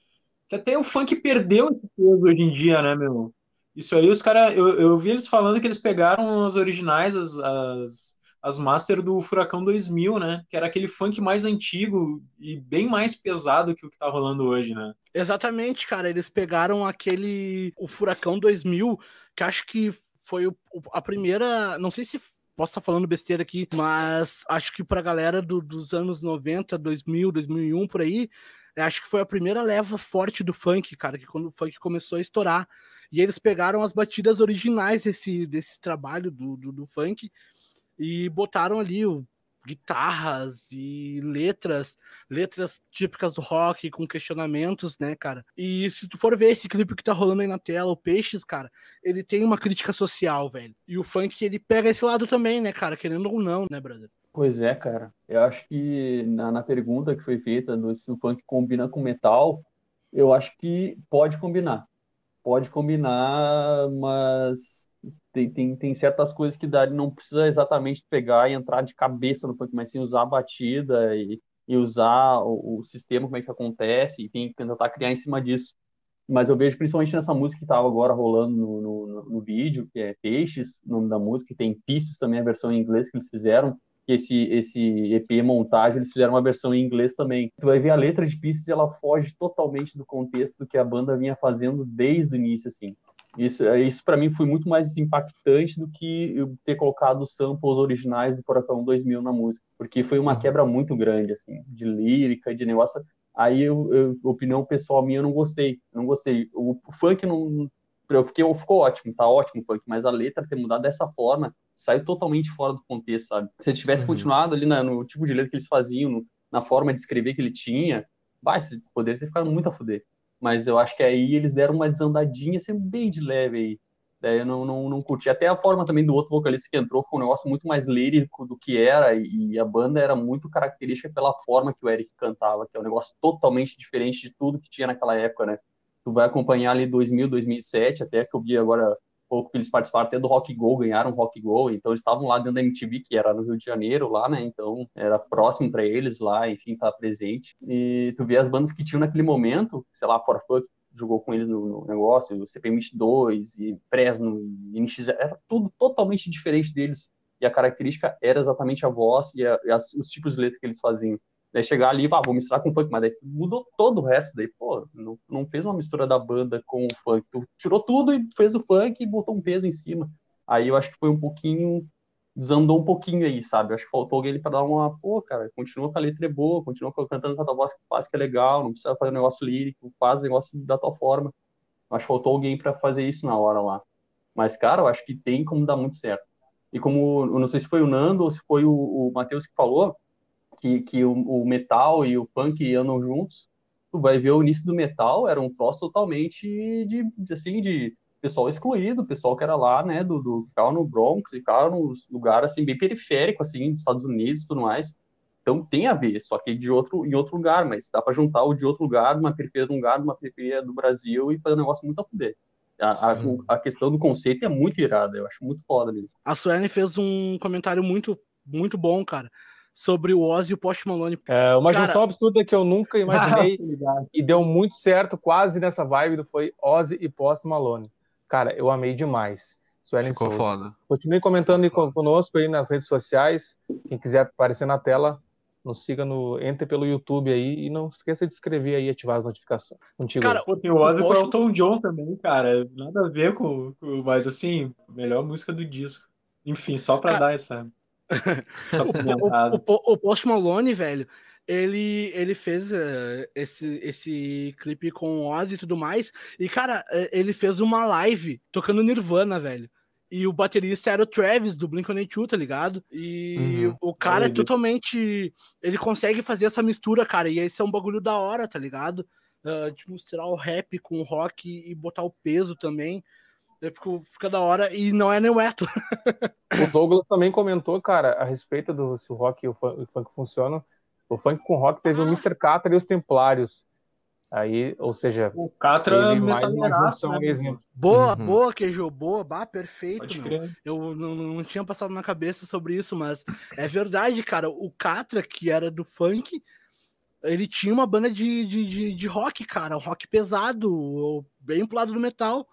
Que até o funk perdeu esse peso hoje em dia, né, meu? Isso aí, os caras. Eu, eu vi eles falando que eles pegaram as originais, as, as as master do Furacão 2000, né? Que era aquele funk mais antigo e bem mais pesado que o que tá rolando hoje, né? Exatamente, cara. Eles pegaram aquele. O Furacão 2000, que acho que foi a primeira. Não sei se posso estar falando besteira aqui, mas acho que pra galera do, dos anos 90, 2000, 2001, por aí, acho que foi a primeira leva forte do funk, cara, que quando o funk começou a estourar. E eles pegaram as batidas originais desse, desse trabalho do, do, do funk e botaram ali o, guitarras e letras, letras típicas do rock com questionamentos, né, cara? E se tu for ver esse clipe que tá rolando aí na tela, o Peixes, cara, ele tem uma crítica social, velho. E o funk ele pega esse lado também, né, cara, querendo ou não, né, brother? Pois é, cara. Eu acho que na, na pergunta que foi feita do se o funk combina com metal, eu acho que pode combinar. Pode combinar, mas tem, tem, tem certas coisas que dá, não precisa exatamente pegar e entrar de cabeça no funk, mas sim usar a batida e, e usar o, o, sistema, como é que acontece, e tem, tentar criar em cima disso. Mas eu vejo principalmente nessa música que estava agora rolando no, no, no, vídeo, que é Peixes, o nome da música, tem Pieces também, a versão em inglês que eles fizeram, esse, esse EP montagem, eles fizeram uma versão em inglês também. Tu vai ver a letra de Pieces, ela foge totalmente do contexto que a banda vinha fazendo desde o início, assim. Isso, é, isso para mim foi muito mais impactante do que eu ter colocado os samples originais do Furacão 2000 na música, porque foi uma uhum. quebra muito grande, assim, de lírica, de negócio. Aí, eu, eu, opinião pessoal minha, eu não gostei, não gostei. O, o funk não, eu fiquei, ficou ótimo, tá ótimo o funk, mas a letra ter mudado dessa forma saiu totalmente fora do contexto, sabe? Se ele tivesse uhum. continuado ali na, no tipo de letra que eles faziam, no, na forma de escrever que ele tinha, vai, poderia ter ficado muito a fuder mas eu acho que aí eles deram uma desandadinha assim, bem de leve aí. Daí eu não, não, não curti. Até a forma também do outro vocalista que entrou foi um negócio muito mais lírico do que era, e a banda era muito característica pela forma que o Eric cantava, que é um negócio totalmente diferente de tudo que tinha naquela época, né? Tu vai acompanhar ali 2000, 2007, até que eu vi agora pouco que eles participaram até do Rock Go, ganharam o Rock Go, então eles estavam lá dentro da MTV, que era no Rio de Janeiro, lá, né? Então era próximo para eles lá, enfim, tá presente. E tu vê as bandas que tinham naquele momento, sei lá, For Fuck jogou com eles no, no negócio, o CPM2 e Fresno e NX, era tudo totalmente diferente deles. E a característica era exatamente a voz e, a, e as, os tipos de letra que eles faziam. Daí chegar ali, ah, vou misturar com funk, mas daí mudou todo o resto. Daí, pô, não, não fez uma mistura da banda com o funk. Tu tirou tudo e fez o funk e botou um peso em cima. Aí eu acho que foi um pouquinho. Desandou um pouquinho aí, sabe? Acho que faltou alguém para dar uma. Pô, cara, continua com a letra é boa, continua cantando com a tua voz que faz, que é legal, não precisa fazer um negócio lírico, faz negócio da tua forma. Acho que faltou alguém para fazer isso na hora lá. Mas, cara, eu acho que tem como dar muito certo. E como, eu não sei se foi o Nando ou se foi o, o Matheus que falou, que, que o, o, metal e o punk andam juntos, tu vai ver o início do metal era um troço totalmente de, assim, de pessoal excluído, pessoal que era lá, né, do, do ficava no Bronx, ficava nos lugares assim bem periférico assim, dos Estados Unidos e tudo mais. Então tem a ver, só que de outro em outro lugar, mas dá para juntar o de outro lugar, uma periferia de um lugar, uma periferia do Brasil e fazer um negócio muito a fuder. A, a, a, questão do conceito é muito irada, eu acho muito foda mesmo. A Suene fez um comentário muito, muito bom, cara sobre o Ozzy e o Post Malone. É, uma Cara... junção absurda que eu nunca imaginei e deu muito certo quase nessa vibe foi Ozzy e Post Malone. Cara, eu amei demais. Suelen Ficou Souza. foda. Continue comentando Ficou conosco aí nas redes sociais. Quem quiser aparecer na tela, nos siga no. Entre pelo YouTube aí e não esqueça de inscrever aí e ativar as notificações. Contigo. Cara, pô, tem o Ozzy com o Elton John também, cara. Nada a ver com, com. Mas assim, melhor música do disco. Enfim, só pra cara... dar essa o, o, o, Post Malone, velho, ele, ele fez uh, esse, esse clipe com o Ozzy e tudo mais. E, cara, uh, ele fez uma live tocando Nirvana, velho. E o baterista era o Travis, do Blink-182, tá ligado? E uhum. o cara é totalmente... Ele consegue fazer essa mistura, cara. E esse é um bagulho da hora, tá ligado? Uh, de misturar o rap com o rock e botar o peso também. Fica, fica da hora e não é nem o Eto. o Douglas também comentou, cara, a respeito do se o rock e o funk, o funk funcionam. O funk com rock teve ah. o Mr. Catra e os Templários. Aí, ou seja, o Catra mais uma junção né? exemplo. Boa, uhum. boa, queijo, boa, bah, perfeito. Eu não, não tinha passado na cabeça sobre isso, mas é verdade, cara. O Catra, que era do funk, ele tinha uma banda de, de, de, de rock, cara, um rock pesado, bem pro lado do metal.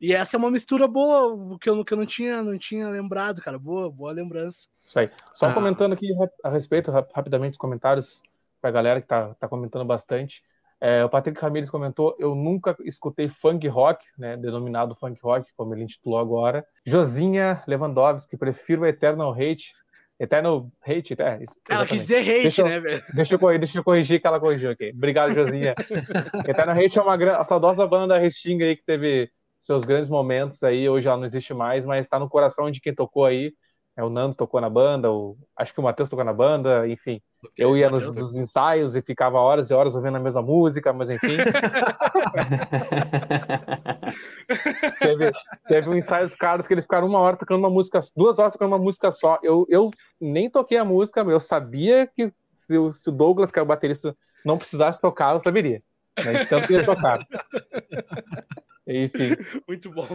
E essa é uma mistura boa, que eu, que eu não, tinha, não tinha lembrado, cara. Boa, boa lembrança. Isso aí. Só ah. comentando aqui a respeito, rapidamente, os comentários pra galera que tá, tá comentando bastante. É, o Patrick Ramirez comentou: eu nunca escutei funk rock, né, denominado funk rock, como ele intitulou agora. Josinha Lewandowski, prefiro Eternal Hate. Eternal Hate, é. Ela quis dizer hate, deixa, né, velho? Deixa eu, deixa eu corrigir que ela corrigiu aqui. Obrigado, Josinha. Eternal Hate é uma a saudosa banda da Restinga aí que teve seus grandes momentos aí, hoje ela não existe mais, mas está no coração de quem tocou aí. É, o Nando tocou na banda, o, acho que o Matheus tocou na banda, enfim. Eu ia nos, nos, ensaios e ficava horas e horas ouvindo a mesma música, mas enfim. teve, teve um ensaio dos caras que eles ficaram uma hora tocando uma música, duas horas tocando uma música só. Eu, eu nem toquei a música, eu sabia que se o, se o Douglas, que é o baterista, não precisasse tocar, eu saberia. Né? Tanto que ia tocar. Enfim. Muito bom.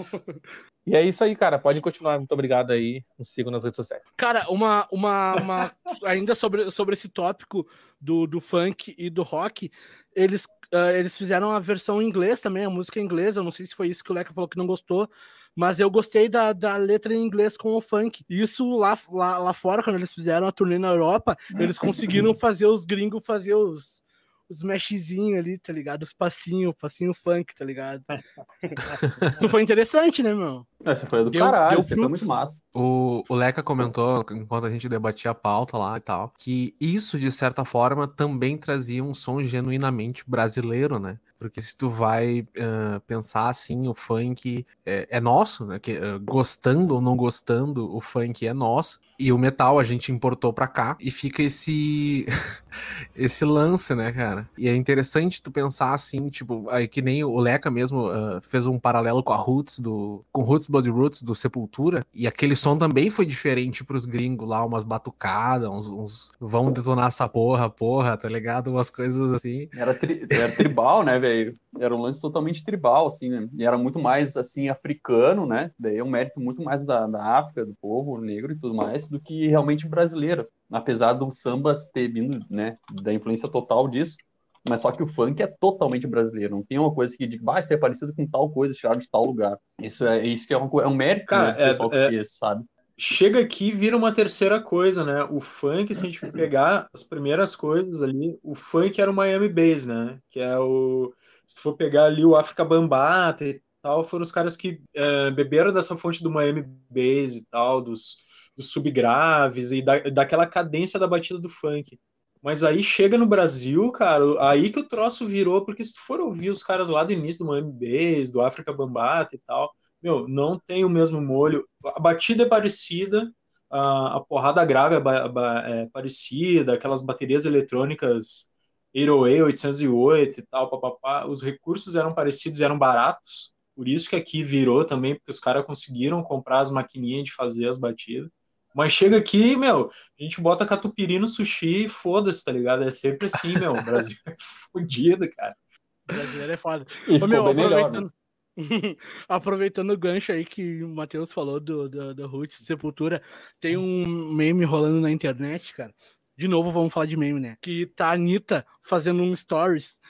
E é isso aí, cara. Pode continuar. Muito obrigado aí. Nos sigam nas redes sociais. Cara, uma. uma, uma ainda sobre, sobre esse tópico do, do funk e do rock, eles, uh, eles fizeram a versão em inglês também, a música em inglês. Eu não sei se foi isso que o Leca falou que não gostou. Mas eu gostei da, da letra em inglês com o funk. Isso lá, lá, lá fora, quando eles fizeram a turnê na Europa, eles conseguiram fazer os gringos fazer os, os meshzinhos ali, tá ligado? Os passinhos, passinho funk, tá ligado? Isso foi interessante, né, meu? Essa foi do deu, caralho, deu foi muito massa. O, o Leca comentou, enquanto a gente debatia a pauta lá e tal, que isso, de certa forma, também trazia um som genuinamente brasileiro, né? Porque se tu vai uh, pensar assim, o funk é, é nosso, né? Que, uh, gostando ou não gostando, o funk é nosso. E o metal a gente importou pra cá e fica esse esse lance, né, cara? E é interessante tu pensar assim, tipo, aí que nem o Leca mesmo uh, fez um paralelo com a Roots do com Roots Blood Roots do Sepultura, e aquele som também foi diferente pros gringos lá, umas batucadas, uns, uns vão detonar essa porra, porra, tá ligado? Umas coisas assim. Era, tri... era tribal, né, velho? Era um lance totalmente tribal, assim, né? E era muito mais, assim, africano, né? Daí é um mérito muito mais da, da África, do povo negro e tudo mais, do que realmente brasileiro. Apesar do samba ter vindo, né, da influência total disso, mas só que o funk é totalmente brasileiro. Não tem uma coisa que diga, ah, isso é parecido com tal coisa, tirado de tal lugar. Isso é isso que é, uma, é um mérito Cara, né, do pessoal é, que fez, sabe? Chega aqui vira uma terceira coisa, né? O funk, se a gente pegar as primeiras coisas ali, o funk era o Miami Bass, né? Que é o. Se tu for pegar ali o África Bambata e tal, foram os caras que é, beberam dessa fonte do Miami Bass e tal, dos, dos subgraves e da, daquela cadência da batida do funk. Mas aí chega no Brasil, cara, aí que o troço virou, porque se tu for ouvir os caras lá do início do Miami Bass, do África Bambata e tal, meu, não tem o mesmo molho. A batida é parecida, a, a porrada grave é, é, parecida, aquelas baterias eletrônicas 808, 808 e tal, papapá, os recursos eram parecidos, eram baratos, por isso que aqui virou também, porque os caras conseguiram comprar as maquininhas de fazer as batidas. Mas chega aqui, meu, a gente bota catupiry no sushi e foda-se, tá ligado? É sempre assim, meu. O Brasil é fodido, cara. O brasileiro é foda. Ô, meu, aproveitando, melhor, né? aproveitando o gancho aí que o Matheus falou do, do, do Roots Sepultura, tem um meme rolando na internet, cara. De novo, vamos falar de meme, né? Que tá a Anitta fazendo um stories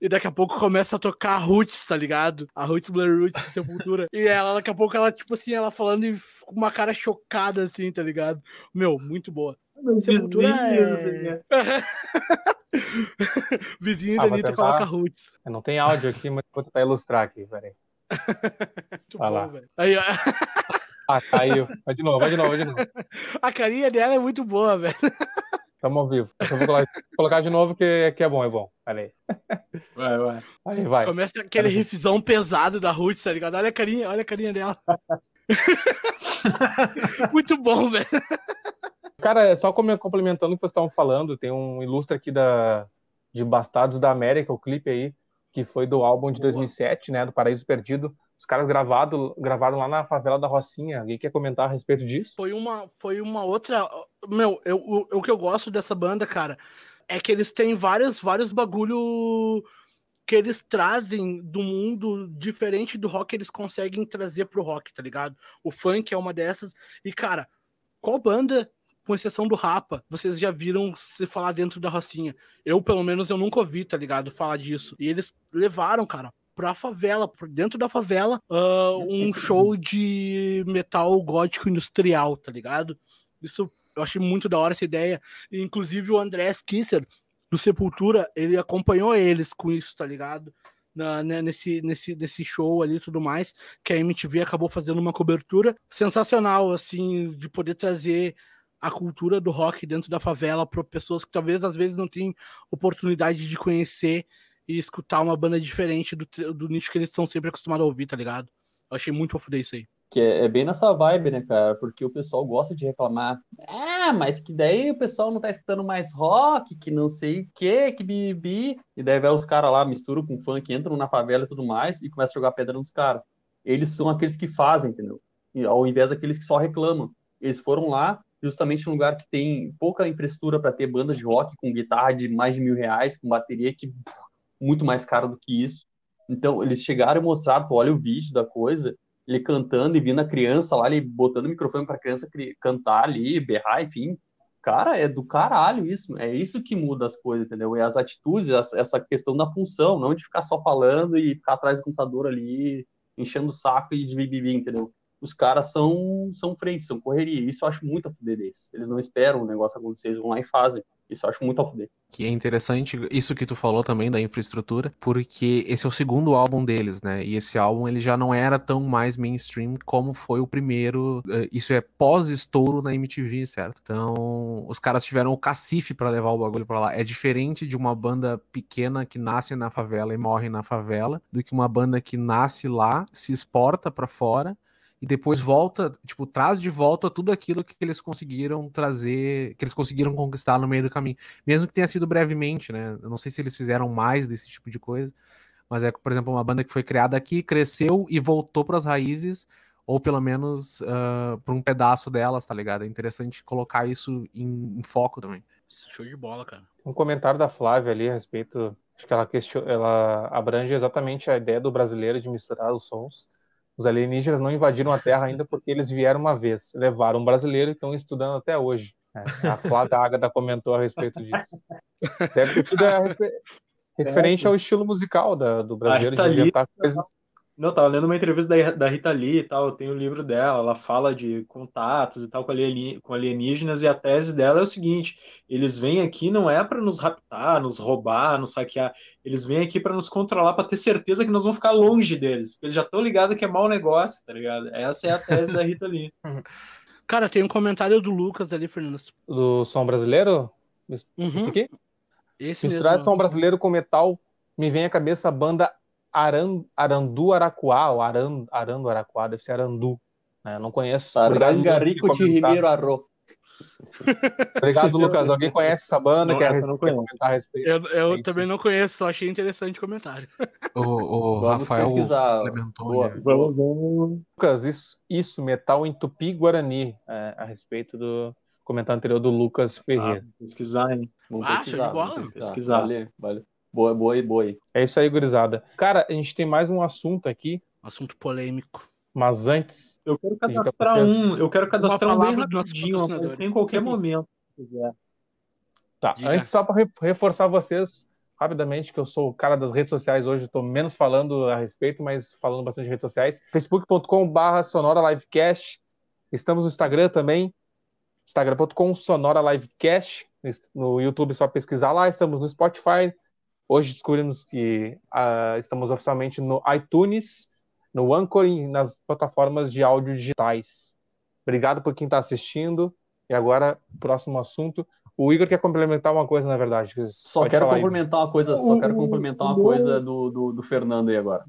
e daqui a pouco começa a tocar a Roots, tá ligado? A Roots Blair Roots Sepultura. e ela, daqui a pouco, ela, tipo assim, ela falando com uma cara chocada, assim, tá ligado? Meu, muito boa. Sepultura é... Assim, né? Vizinho ah, da Anitta coloca Roots. Não tem áudio aqui, mas vou tentar ilustrar aqui, peraí. muito vai bom, lá. velho. Aí, ó. Ah, caiu. Vai de novo, vai de novo, vai de novo. A carinha dela é muito boa, velho. Tamo ao vivo. Eu vou colocar, de novo que, que é bom, é bom. Olha aí. Vai, vai. Aí, vai. Começa aquele riffzão pesado da Ruth, tá ligado? Olha a carinha, olha a carinha dela. Muito bom, velho. Cara, só complementando o que vocês estavam falando, tem um ilustre aqui da, de Bastardos da América, o clipe aí, que foi do álbum de 2007, né, do Paraíso Perdido. Os caras gravado, gravaram lá na favela da Rocinha. Alguém quer comentar a respeito disso? Foi uma, foi uma outra. Meu, eu, o, o que eu gosto dessa banda, cara, é que eles têm vários, vários bagulho que eles trazem do mundo diferente do rock, eles conseguem trazer pro rock, tá ligado? O funk é uma dessas. E, cara, qual banda, com exceção do Rapa, vocês já viram se falar dentro da Rocinha? Eu, pelo menos, eu nunca ouvi, tá ligado? Falar disso. E eles levaram, cara, pra favela, por dentro da favela, uh, um show de metal gótico industrial, tá ligado? Isso eu achei muito da hora essa ideia. E, inclusive o André Kisser, do Sepultura, ele acompanhou eles com isso, tá ligado? Na, né, nesse, nesse, nesse show ali e tudo mais, que a MTV acabou fazendo uma cobertura sensacional, assim, de poder trazer a cultura do rock dentro da favela para pessoas que talvez às vezes não têm oportunidade de conhecer e escutar uma banda diferente do, do nicho que eles estão sempre acostumados a ouvir, tá ligado? Eu achei muito foda isso aí. Que é, é, bem nessa vibe, né, cara? Porque o pessoal gosta de reclamar. Ah, mas que daí o pessoal não tá escutando mais rock, que não sei o que, que bibi. E daí vai os caras lá, misturam com funk, entram na favela e tudo mais, e começam a jogar pedra nos caras. Eles são aqueles que fazem, entendeu? Ao invés daqueles que só reclamam. Eles foram lá, justamente num lugar que tem pouca infraestrutura para ter bandas de rock com guitarra de mais de mil reais, com bateria que muito mais caro do que isso. Então, eles chegaram e mostraram, olha o vídeo da coisa, ele cantando e vindo a criança lá, ele botando o microfone para a criança cantar ali, berrar, enfim. Cara, é do caralho isso. É isso que muda as coisas, entendeu? É as atitudes, essa questão da função, não de ficar só falando e ficar atrás do computador ali, enchendo o saco e de bibibi, entendeu? Os caras são, são frente, são correria. Isso eu acho muito a fuder deles. Eles não esperam o negócio acontecer, eles vão lá e fazem. Isso eu acho muito a. Que é interessante isso que tu falou também da infraestrutura, porque esse é o segundo álbum deles, né? E esse álbum ele já não era tão mais mainstream como foi o primeiro. Eh, isso é pós-estouro na MTV, certo? Então, os caras tiveram o cacife para levar o bagulho para lá. É diferente de uma banda pequena que nasce na favela e morre na favela, do que uma banda que nasce lá, se exporta para fora e depois volta, tipo, traz de volta tudo aquilo que eles conseguiram trazer, que eles conseguiram conquistar no meio do caminho. Mesmo que tenha sido brevemente, né? Eu não sei se eles fizeram mais desse tipo de coisa, mas é, por exemplo, uma banda que foi criada aqui, cresceu e voltou para as raízes, ou pelo menos uh, para um pedaço delas, tá ligado? É interessante colocar isso em, em, foco também. Show de bola, cara. Um comentário da Flávia ali a respeito, acho que ela, question... ela abrange exatamente a ideia do brasileiro de misturar os sons os alienígenas não invadiram a Terra ainda porque eles vieram uma vez, levaram um brasileiro e estão estudando até hoje. É, a Flávia Ágata comentou a respeito disso. Deve ter sido referente ao estilo musical da, do brasileiro de inventar coisas não, tava lendo uma entrevista da, da Rita Lee e tal, tem o livro dela, ela fala de contatos e tal com, alien, com alienígenas, e a tese dela é o seguinte: eles vêm aqui não é para nos raptar, nos roubar, nos saquear, eles vêm aqui para nos controlar, para ter certeza que nós vamos ficar longe deles, eles já estão ligados que é mau negócio, tá ligado? Essa é a tese da Rita Lee. Cara, tem um comentário do Lucas ali, Fernando. Do som brasileiro? Uhum. Esse aqui? Esse Misturar mesmo. som brasileiro com metal, me vem à cabeça a banda Aran, Arandu Araquá, ou Aran, Arando Araquá, deve ser Arandu. Né? Não conheço. Arangarico de Ribeiro Arro. Obrigado, Lucas. Alguém conhece essa banda? Não, quer, essa não comentar a respeito? Eu, eu É também não conheço, só achei interessante o comentário. O, o Vamos Rafael Boa. né? Vamos, vamos. Lucas, isso, isso metal em tupi-guarani, é, a respeito do comentário anterior do Lucas Ah, Ferreira. vou pesquisar, hein? Vamos Ah, show pesquisar, de bola. pesquisar. Pesquisar. Vale, vale. Boa, boa aí, boa aí. É isso aí, gurizada. Cara, a gente tem mais um assunto aqui, Assunto polêmico. mas antes, Eu quero cadastrar um, eu quero cadastrar um bem palavra do nosso rapidinho, em qualquer momento. se quiser. tá, Diga. antes só para reforçar vocês rapidamente que eu sou o cara das redes sociais hoje, estou menos falando a respeito, mas falando bastante de redes sociais. facebook.com/barra Sonora Livecast. Estamos no Instagram também, instagram.com Sonora Livecast. No YouTube só pesquisar lá. Estamos no Spotify. Hoje descobrimos que ah, estamos oficialmente no iTunes, no Anchor e nas plataformas de áudio digitais. Obrigado por quem está assistindo. E agora, próximo assunto. O Igor quer complementar uma coisa, na verdade. Só Pode quero falar, complementar uma coisa, só quero complementar uma coisa do, do, do Fernando aí agora.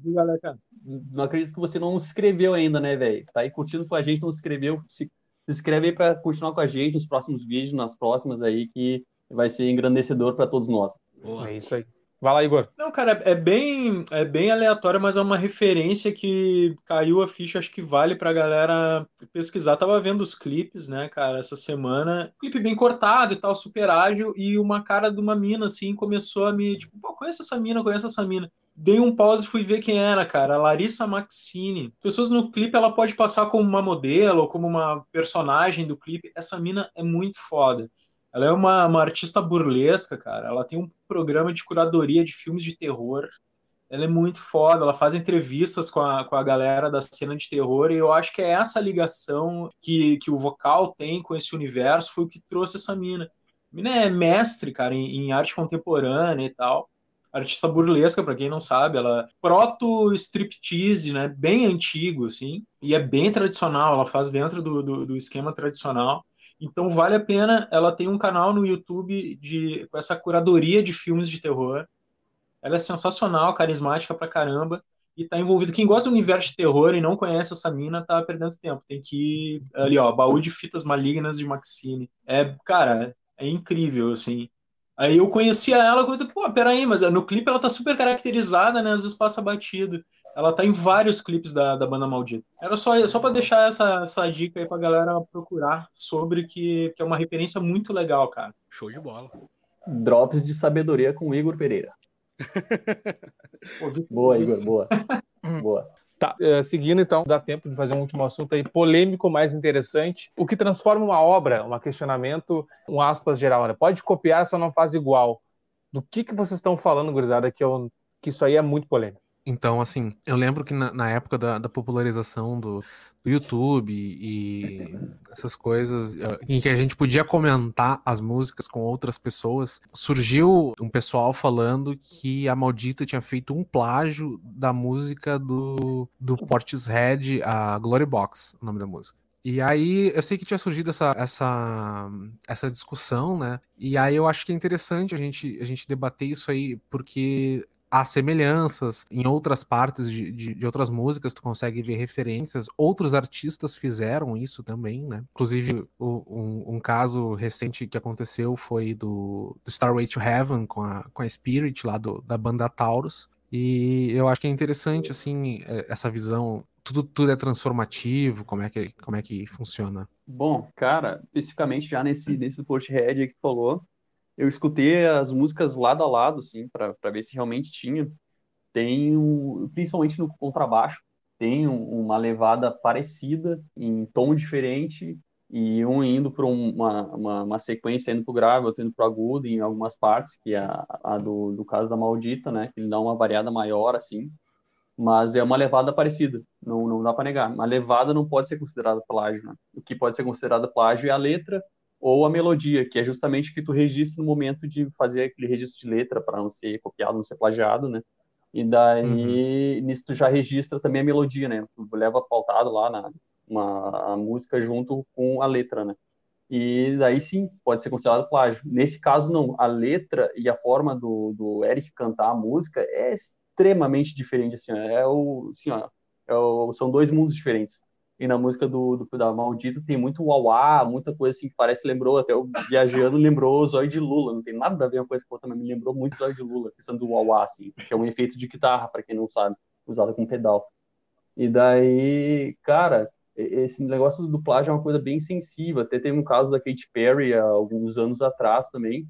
Não acredito que você não se inscreveu ainda, né, velho? Tá aí curtindo com a gente, não se inscreveu. Se, se inscreve aí pra continuar com a gente nos próximos vídeos, nas próximas aí, que vai ser engrandecedor para todos nós. Boa. É isso aí. Vai lá, Igor. Não, cara, é bem, é bem aleatório, mas é uma referência que caiu a ficha, acho que vale pra galera pesquisar. Tava vendo os clipes, né, cara, essa semana. Clipe bem cortado e tal, super ágil, e uma cara de uma mina, assim, começou a me, tipo, pô, conhece essa mina, conhece essa mina. Dei um pause e fui ver quem era, cara. A Larissa Maxine. As pessoas no clipe, ela pode passar como uma modelo ou como uma personagem do clipe. Essa mina é muito foda. Ela é uma, uma artista burlesca, cara. Ela tem um programa de curadoria de filmes de terror. Ela é muito foda, ela faz entrevistas com a, com a galera da cena de terror, e eu acho que é essa ligação que, que o vocal tem com esse universo foi o que trouxe essa mina. A mina é mestre, cara, em, em arte contemporânea e tal. Artista burlesca, para quem não sabe, ela é proto-striptease, né? Bem antigo, assim, e é bem tradicional, ela faz dentro do, do, do esquema tradicional. Então vale a pena. Ela tem um canal no YouTube de com essa curadoria de filmes de terror. Ela é sensacional, carismática pra caramba e tá envolvido. Quem gosta do universo de terror e não conhece essa mina tá perdendo tempo. Tem que ir ali, ó, baú de fitas malignas de Maxine. É, cara, é incrível, assim. Aí eu conhecia ela, eu pô, peraí, mas no clipe ela tá super caracterizada, né? Às vezes passa batido. Ela tá em vários clipes da, da banda maldita. Era só, só para deixar essa, essa dica aí pra galera procurar sobre que, que é uma referência muito legal, cara. Show de bola. Drops de sabedoria com Igor Pereira. boa, Igor, boa. boa. Tá, uh, seguindo então, dá tempo de fazer um último assunto aí, polêmico, mais interessante. O que transforma uma obra, um questionamento, um aspas geral, né? Pode copiar, só não faz igual. Do que, que vocês estão falando, gurizada, que, eu, que isso aí é muito polêmico? Então, assim, eu lembro que na, na época da, da popularização do, do, YouTube e essas coisas, eh, em que a gente podia comentar as músicas com outras pessoas, surgiu um pessoal falando que a Maldita tinha feito um plágio da música do, do Portishead, a Glory Box, o nome da música. E aí, eu sei que tinha surgido essa, essa, essa discussão, né? E aí eu acho que é interessante a gente, a gente debater isso aí, porque há semelhanças em outras partes de, de, de, outras músicas, tu consegue ver referências. Outros artistas fizeram isso também, né? Inclusive, o, um, um, caso recente que aconteceu foi do, do Starway to Heaven com a, com a Spirit, lá do, da banda Taurus. E eu acho que é interessante, assim, é, essa visão. Tudo, tudo é transformativo, como é, que, como é que funciona? Bom, cara, especificamente já nesse, nesse Porthead que tu falou, eu escutei as músicas lado a lado, assim, para ver se realmente tinha. Tem, um, principalmente no contrabaixo, tem um, uma levada parecida, em tom diferente, e um indo para uma, uma, uma, sequência indo para o grave, outro indo para o agudo em algumas partes, que é a, a do, do caso da Maldita, né, que ele dá uma variada maior, assim, mas é uma levada parecida, não, não dá para negar. Uma levada não pode ser considerada plágio, né? O que pode ser considerado plágio é a letra ou a melodia, que é justamente o que tu registra no momento de fazer aquele registro de letra para não ser copiado, não ser plagiado, né? E daí, uhum. nisso tu já registra também a melodia, né? Tu leva pautado lá na uma, a música junto com a letra, né? E daí sim, pode ser considerado plágio. Nesse caso, não. A letra e a forma do, do Eric cantar a música é extremamente diferente, assim, é o, assim, ó, é o, são dois mundos diferentes. E na música do, do da Maldito tem muito uauá, muita coisa assim que parece, lembrou, até o Viajando lembrou o Zóio de Lula, não tem nada a ver uma coisa com outra, mas me lembrou muito o Zóio de Lula, questão do uauá, assim, que é um efeito de guitarra, para quem não sabe, usado com pedal. E daí, cara, esse negócio do plágio é uma coisa bem sensível, até teve um caso da Katy Perry há alguns anos atrás também,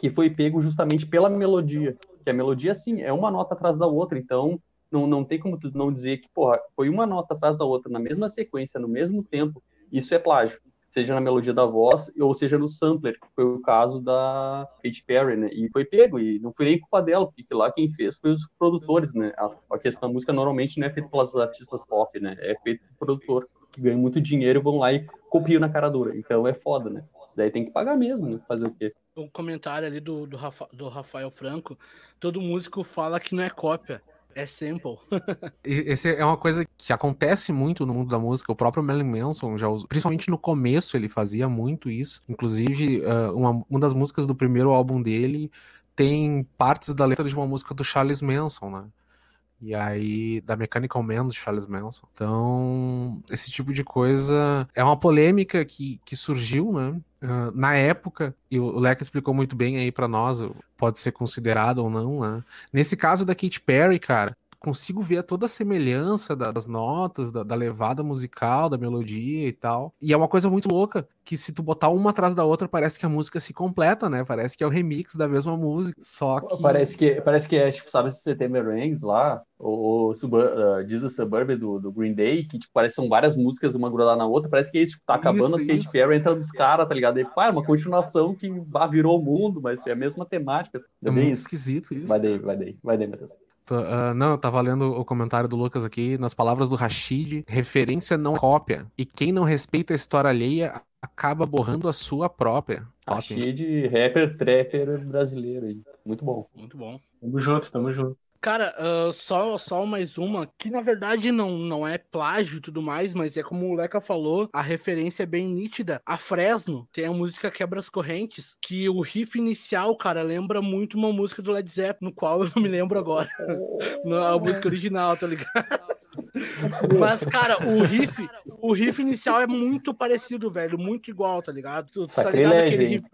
que foi pego justamente pela melodia, que a melodia, assim, é uma nota atrás da outra, então não, não tem como tu não dizer que, porra, foi uma nota atrás da outra, na mesma sequência, no mesmo tempo, isso é plágio. Seja na melodia da voz, ou seja no sampler, que foi o caso da Katy Perry, né? E foi pego, e não foi nem culpa dela, porque lá quem fez foi os produtores, né? A, a questão da música normalmente não é feita pelas artistas pop, né? É feito por produtor, que ganha muito dinheiro e vão lá e copiam na cara dura. Então é foda, né? Daí tem que pagar mesmo, né? Fazer o quê? Um comentário ali do, do, Rafa, do Rafael Franco, todo músico fala que não é cópia é sample. Esse é uma coisa que acontece muito no mundo da música. O próprio Marilyn Manson já usou, principalmente no começo ele fazia muito isso. Inclusive, uh, uma, uma das músicas do primeiro álbum dele tem partes da letra de uma música do Charles Manson, né? E aí, da Mechanical Man do Charles Manson. Então, esse tipo de coisa é uma polêmica que, que surgiu, né? Uh, na época, e o Leque explicou muito bem aí para nós, pode ser considerado ou não, né? Nesse caso da Katy Perry, cara, consigo ver toda a semelhança das notas, da, da, levada musical, da melodia e tal. E é uma coisa muito louca, que se tu botar uma atrás da outra, parece que a música se completa, né? Parece que é o remix da mesma música, só que... Parece que, parece que é, tipo, sabe, se você tem Merengues lá, ou uh, Diz a Suburb do, do Green Day, que, tipo, parece que são várias músicas, uma grudada na outra, parece que é isso, tipo, tá acabando, isso, a Katy Perry entra nos caras, tá ligado? E, pá, é uma continuação que virou o mundo, mas é a mesma temática. É, é muito isso. esquisito isso. Vai daí, vai daí, vai daí, Matheus. Uh, não, eu tava lendo o comentário do Lucas aqui, nas palavras do Rashid, referência não é cópia. E quem não respeita a história alheia acaba borrando a sua própria. Rashid, rapper, trapper brasileiro aí. Muito bom. Muito bom. Tamo junto, tamo junto. Cara, uh, só, só mais uma, que na verdade não, não é plágio e tudo mais, mas é como o Leca falou, a referência é bem nítida. A Fresno tem a música Quebra as Correntes, que o riff inicial, cara, lembra muito uma música do Led Zeppelin, no qual eu não me lembro agora. a música original, tá ligado? Mas, cara, o riff, o riff inicial é muito parecido, velho, muito igual, tá ligado? Tu, tá ligado aquele riff.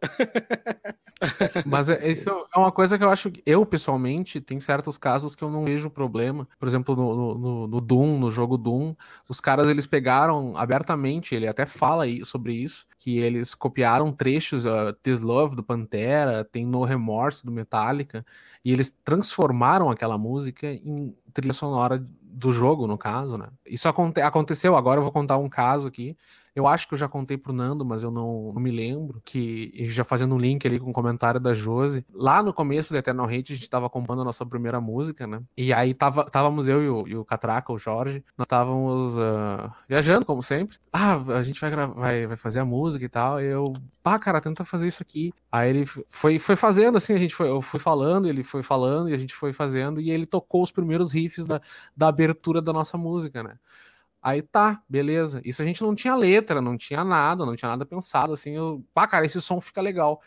Mas é, isso é uma coisa que eu acho que eu, pessoalmente, tem certos casos que eu não vejo problema. Por exemplo, no, no, no, Doom, no jogo Doom, os caras eles pegaram abertamente, ele até fala aí sobre isso, que eles copiaram trechos, uh, This Love do Pantera, tem No Remorse do Metallica, e eles transformaram aquela música em trilha sonora do jogo, no caso, né? Isso aconte aconteceu, agora eu vou contar um caso aqui eu acho que eu já contei pro Nando, mas eu não, não me lembro. Que já fazendo um link ali com o comentário da Josi. Lá no começo do Eternal Hate, a gente tava compondo a nossa primeira música, né? E aí tava, távamos eu e o, e o Catraca, o Jorge. Nós estávamos uh, viajando, como sempre. Ah, a gente vai, vai, vai fazer a música e tal. E eu, pá, cara, tenta fazer isso aqui. Aí ele foi, foi fazendo, assim, a gente foi, eu fui falando, ele foi falando e a gente foi fazendo. E ele tocou os primeiros riffs da, da abertura da nossa música, né? Aí tá, beleza. Isso a gente não tinha letra, não tinha nada, não tinha nada pensado, assim, eu, pá, cara, esse som fica legal.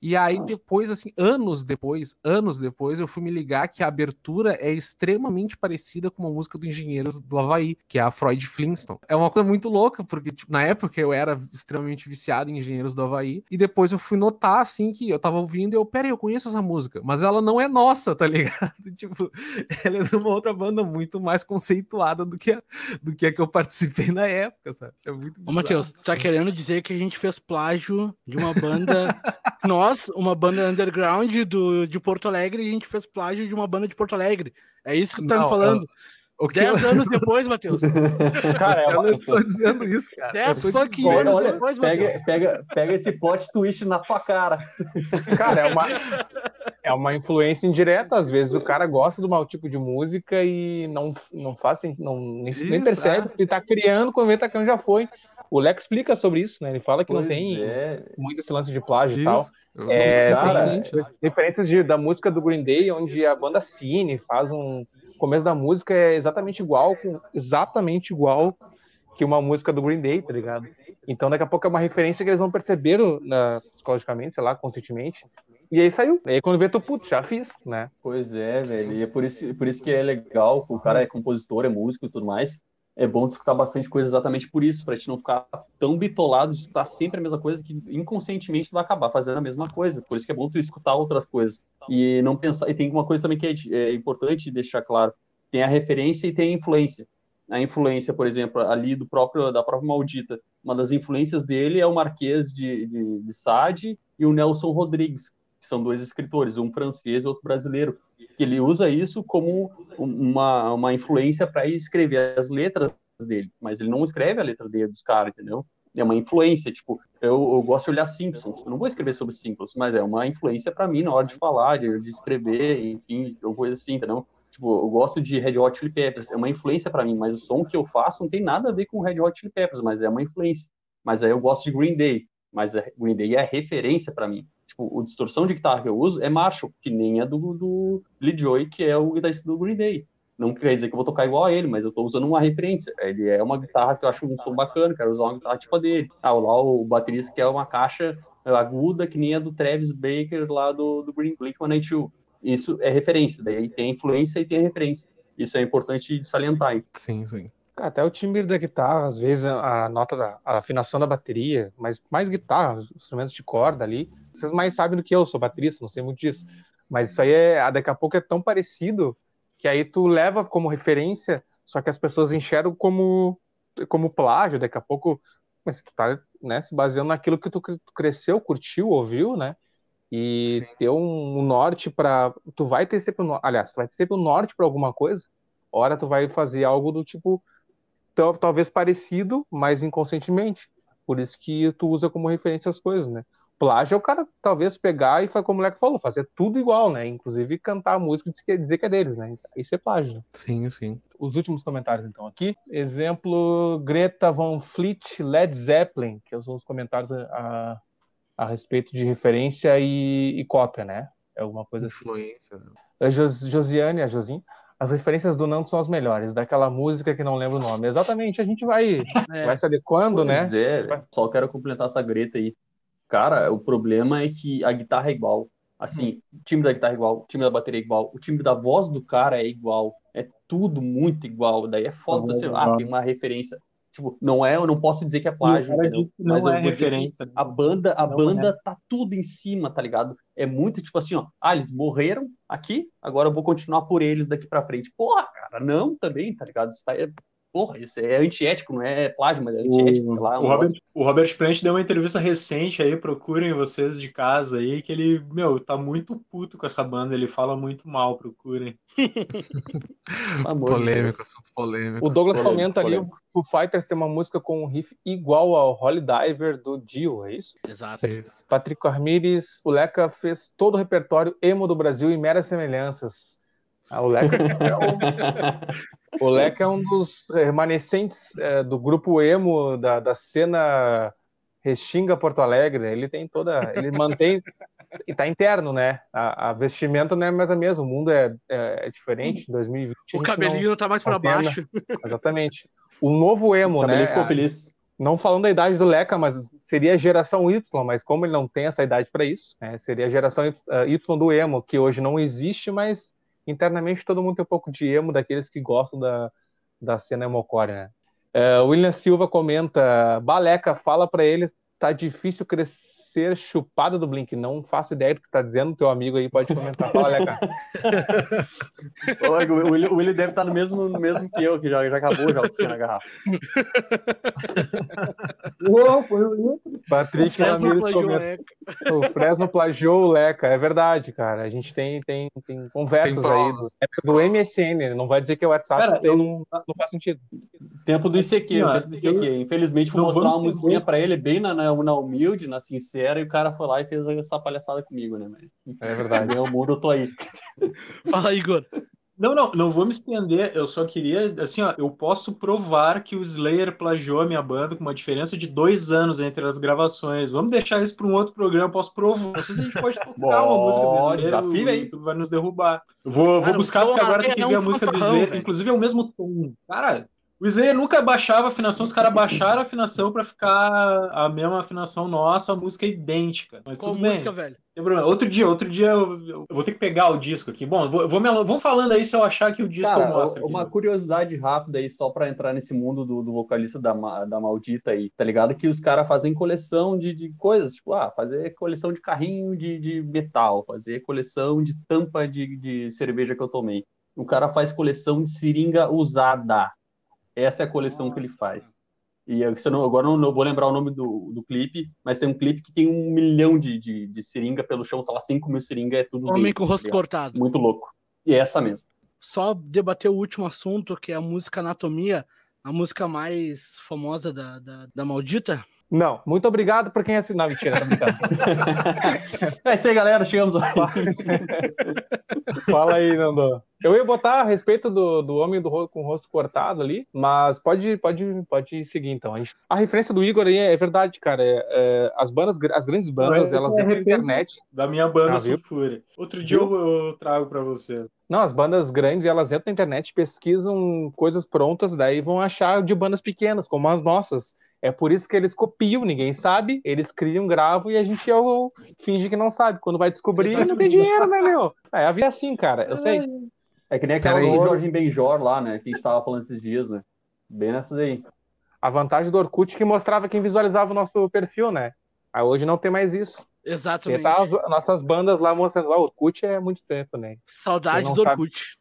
E aí depois, assim, anos depois, anos depois, eu fui me ligar que a abertura é extremamente parecida com uma música do Engenheiros do Havaí, que é a Freud Flintstone. É uma coisa muito louca, porque tipo, na época eu era extremamente viciado em Engenheiros do Havaí, e depois eu fui notar, assim, que eu tava ouvindo e eu, peraí, eu conheço essa música, mas ela não é nossa, tá ligado? tipo, ela é de uma outra banda muito mais conceituada do que a, do que, a que eu participei na época, sabe? É muito Ô, Matheus, tá querendo dizer que a gente fez plágio de uma banda nós, uma banda underground do, de Porto Alegre, e a gente fez plágio de uma banda de Porto Alegre. É isso que tu tá me falando. Eu... O que Dez eu... anos depois, Matheus. Cara, é eu não estou dizendo isso, cara. Dez fucking anos olha, depois, Matheus. Pega, pega esse plot twist na tua cara. Cara, é uma, é uma influência indireta. Às vezes o cara gosta do mau tipo de música e não, não faz, não, nem, nem percebe que ele tá criando quando tá criando já foi. O Lex explica sobre isso, né? Ele fala que pois não tem é. muito esse lance de plágio isso. e tal. É, cara, referências de, da música do Green Day, onde a banda Cine faz um. O começo da música é exatamente igual, com, exatamente igual que uma música do Green Day, tá ligado? Então daqui a pouco é uma referência que eles não perceberam na, psicologicamente, sei lá, conscientemente. E aí saiu. E aí quando vê, tu, putz, já fiz, né? Pois é, velho. E é por isso, por isso que é legal, o cara é compositor, é músico e tudo mais é bom escutar bastante coisa exatamente por isso, para te não ficar tão bitolado de escutar sempre a mesma coisa que inconscientemente tu vai acabar fazendo a mesma coisa. Por isso que é bom tu escutar outras coisas e não pensar. E tem uma coisa também que é, é importante deixar claro: tem a referência e tem a influência. A influência, por exemplo, ali do próprio da própria Maldita, uma das influências dele é o Marquês de, de, de Sade e o Nelson Rodrigues, são dois escritores, um francês e outro brasileiro que ele usa isso como uma, uma influência para escrever as letras dele, mas ele não escreve a letra dele dos caras, entendeu? É uma influência, tipo, eu, eu, gosto de olhar Simpsons, eu não vou escrever sobre Simpsons, mas é uma influência para mim na hora de falar, de, de escrever, enfim, coisa assim, entendeu? Tipo, eu gosto de Red Hot Chili Peppers, é uma influência para mim, mas o som que eu faço não tem nada a ver com Red Hot Chili Peppers, mas é uma influência. Mas aí eu gosto de Green Day, mas Green Day é referência para mim. Tipo, o distorção de guitarra que eu uso é Marshall, que nem é do, do Lee Joy, que é o guitarrista do Green Day. Não quer dizer que eu vou tocar igual a ele, mas eu estou usando uma referência. Ele é uma guitarra que eu acho um som bacana, quero usar uma guitarra tipo a dele. Ah, lá o baterista que é uma caixa aguda que nem a do Travis Baker lá do, do Green Blink-182. Isso é referência, daí tem a influência e tem a referência. Isso é importante salientar. Hein? Sim, sim. Até o timbre da guitarra, às vezes a nota da a afinação da bateria, mas mais guitarra, instrumentos de corda ali. Vocês mais sabem do que eu, sou baterista, não sei muito disso. Mas isso aí é, daqui a pouco é tão parecido que aí tu leva como referência, só que as pessoas enxergam como como plágio, daqui a pouco, mas tu tá, né, se baseando naquilo que tu, cresceu, curtiu, ouviu, né? E Sim. ter um, norte para tu vai ter sempre aliás, tu vai ter sempre um norte para alguma coisa. Ora tu vai fazer algo do tipo talvez parecido, mas inconscientemente. Por isso que tu usa como referência as coisas, né? Plágio é o cara talvez pegar e, como o moleque falou, fazer tudo igual, né? Inclusive cantar a música e dizer que é deles, né? Isso é plágio. Sim, sim. Os últimos comentários, então, aqui. Exemplo, Greta Van Fleet, Led Zeppelin, que são os comentários a, a, a respeito de referência e, e, cópia, né? É alguma coisa. Influência. assim. A Jos, Josiane, a Josim, as referências do Nando são as melhores, daquela música que não lembro o nome. Exatamente, a gente vai, é. vai saber quando, pois né? Pois é, só quero complementar essa greta aí. Cara, o problema é que a guitarra é igual. Assim, hum. o time da guitarra é igual, o time da bateria é igual, o time da voz do cara é igual. É tudo muito igual. Daí é foda, sei lá, tem uma referência. Tipo, não é, eu não posso dizer que é plágio, entendeu? Não Mas é vou referência. A banda, a não banda é. tá tudo em cima, tá ligado? É muito tipo assim, ó, ah, eles morreram aqui, agora eu vou continuar por eles daqui para frente. Porra, cara, não também, tá ligado? Isso tá, é, porra, isso é antiético, não é plágio, mas é antiético, o, sei lá. Um o, Robert, o Robert Plant deu uma entrevista recente aí, procurem vocês de casa aí, que ele, meu, tá muito puto com essa banda, ele fala muito mal, procurem. polêmico, assunto polêmico. O Douglas polêmico, comenta polêmico. ali, o Foo Fighters tem uma música com um riff igual ao Holy Diver do Dio, é isso? Exato. É isso. Patrick Armires, o Leca fez todo o repertório emo do Brasil e meras semelhanças. Ah, o Leca é um, o Leca é um dos remanescentes é, do grupo emo da, da cena Restinga Porto Alegre. Ele tem toda, ele mantém e tá interno, né? A, a, vestimenta não é mais a mesma. O mundo é, é, é diferente. Em 2020 o cabelinho não, tá mais para baixo. Exatamente. O novo emo, o né? Ficou feliz. Não falando da idade do Leca, mas seria a geração Y, mas como ele não tem essa idade para isso, né, seria a geração Y do emo, que hoje não existe, mas internamente todo mundo tem um pouco de emo daqueles que gostam da, da cena emocore, né? Uh, William Silva comenta, Baleca, fala para eles, tá difícil crescer chupada do Blink. Não faço ideia do que tá dizendo, teu amigo aí pode comentar. Fala, Leca. o William deve estar no mesmo, no mesmo que eu, que já, já acabou já o que tinha na garrafa. Uou, foi o Patrick Ramirez comenta. O Fresno plagiou o Leca, é verdade, cara. A gente tem, tem, tem conversas tem aí do, do MSN, não vai dizer que é o WhatsApp, cara, eu, não, não faz sentido. Tempo do ICQ, tempo do ICQ. Infelizmente, vou mostrar uma musiquinha pra ele bem na, na, na, humilde, na sincera, e o cara foi lá e fez essa palhaçada comigo, né? Mas, é verdade. Meu mundo, eu tô aí. Fala, Igor. Não, não, não vou me estender. Eu só queria, assim, ó, eu posso provar que o Slayer plagiou a minha banda com uma diferença de dois anos entre as gravações. Vamos deixar isso para um outro programa. Posso provar. Não sei se a gente pode tocar uma música do Slayer. Desafio, o YouTube vai nos derrubar. Vou, vou buscar porque agora tem que ver a música do Slayer. Inclusive é o mesmo tom. Cara, o Slayer nunca baixava a afinação, os caras baixaram a afinação para ficar a mesma afinação nossa, a música é idêntica. Mas Qual tudo música, bem. velho? Outro dia, outro dia eu, eu, vou ter que pegar o disco aqui. Bom, vou, vou me, vamos falando aí se eu achar que o disco Cara, mostra. Uma aqui. curiosidade rápida aí, só para entrar nesse mundo do, do, vocalista da, da Maldita aí, tá ligado? Que os caras fazem coleção de, de coisas, tipo, ah, fazer coleção de carrinho de, de metal, fazer coleção de tampa de, de cerveja que eu tomei. O cara faz coleção de seringa usada. Essa é a coleção Nossa. que ele faz. E eu, não, agora não, não, vou lembrar o nome do, do clipe, mas tem um clipe que tem um milhão de, de, de seringa pelo chão, sei lá, 5 mil seringa, é tudo. Homem com o rosto cortado. Muito louco. E é essa mesmo. Só debater o último assunto, que é a música Anatomia, a música mais famosa da, da, da Maldita. Não, muito obrigado por quem assinou. Mentira, tá brincando. é isso aí, galera. Chegamos lá. Fala aí, Nando. Eu ia botar a respeito do, do homem do, com o rosto cortado ali, mas pode, pode, pode seguir então. A, gente, a referência do Igor aí é verdade, cara. É, é, as bandas, as grandes bandas, elas é entram na internet. Da minha banda ah, Sulfúria. Outro dia eu, eu, trago para você. Não, as bandas grandes, elas entram na internet, pesquisam coisas prontas, daí vão achar de bandas pequenas, como as nossas. É por isso que eles copiam, ninguém sabe, eles criam, gravam e a gente é o, finge que não sabe. Quando vai descobrir, Exatamente. não tem dinheiro, né, meu? É, a vida é assim, cara, eu sei. É que nem aquela do Jorge Benjor lá, né, que a gente tava falando esses dias, né? Bem nessas aí. A vantagem do Orkut é que mostrava quem visualizava o nosso perfil, né? Aí hoje não tem mais isso. Exatamente. Tá as nossas bandas lá mostrando, ah, o Orkut é muito tempo, né? Saudades do Orkut.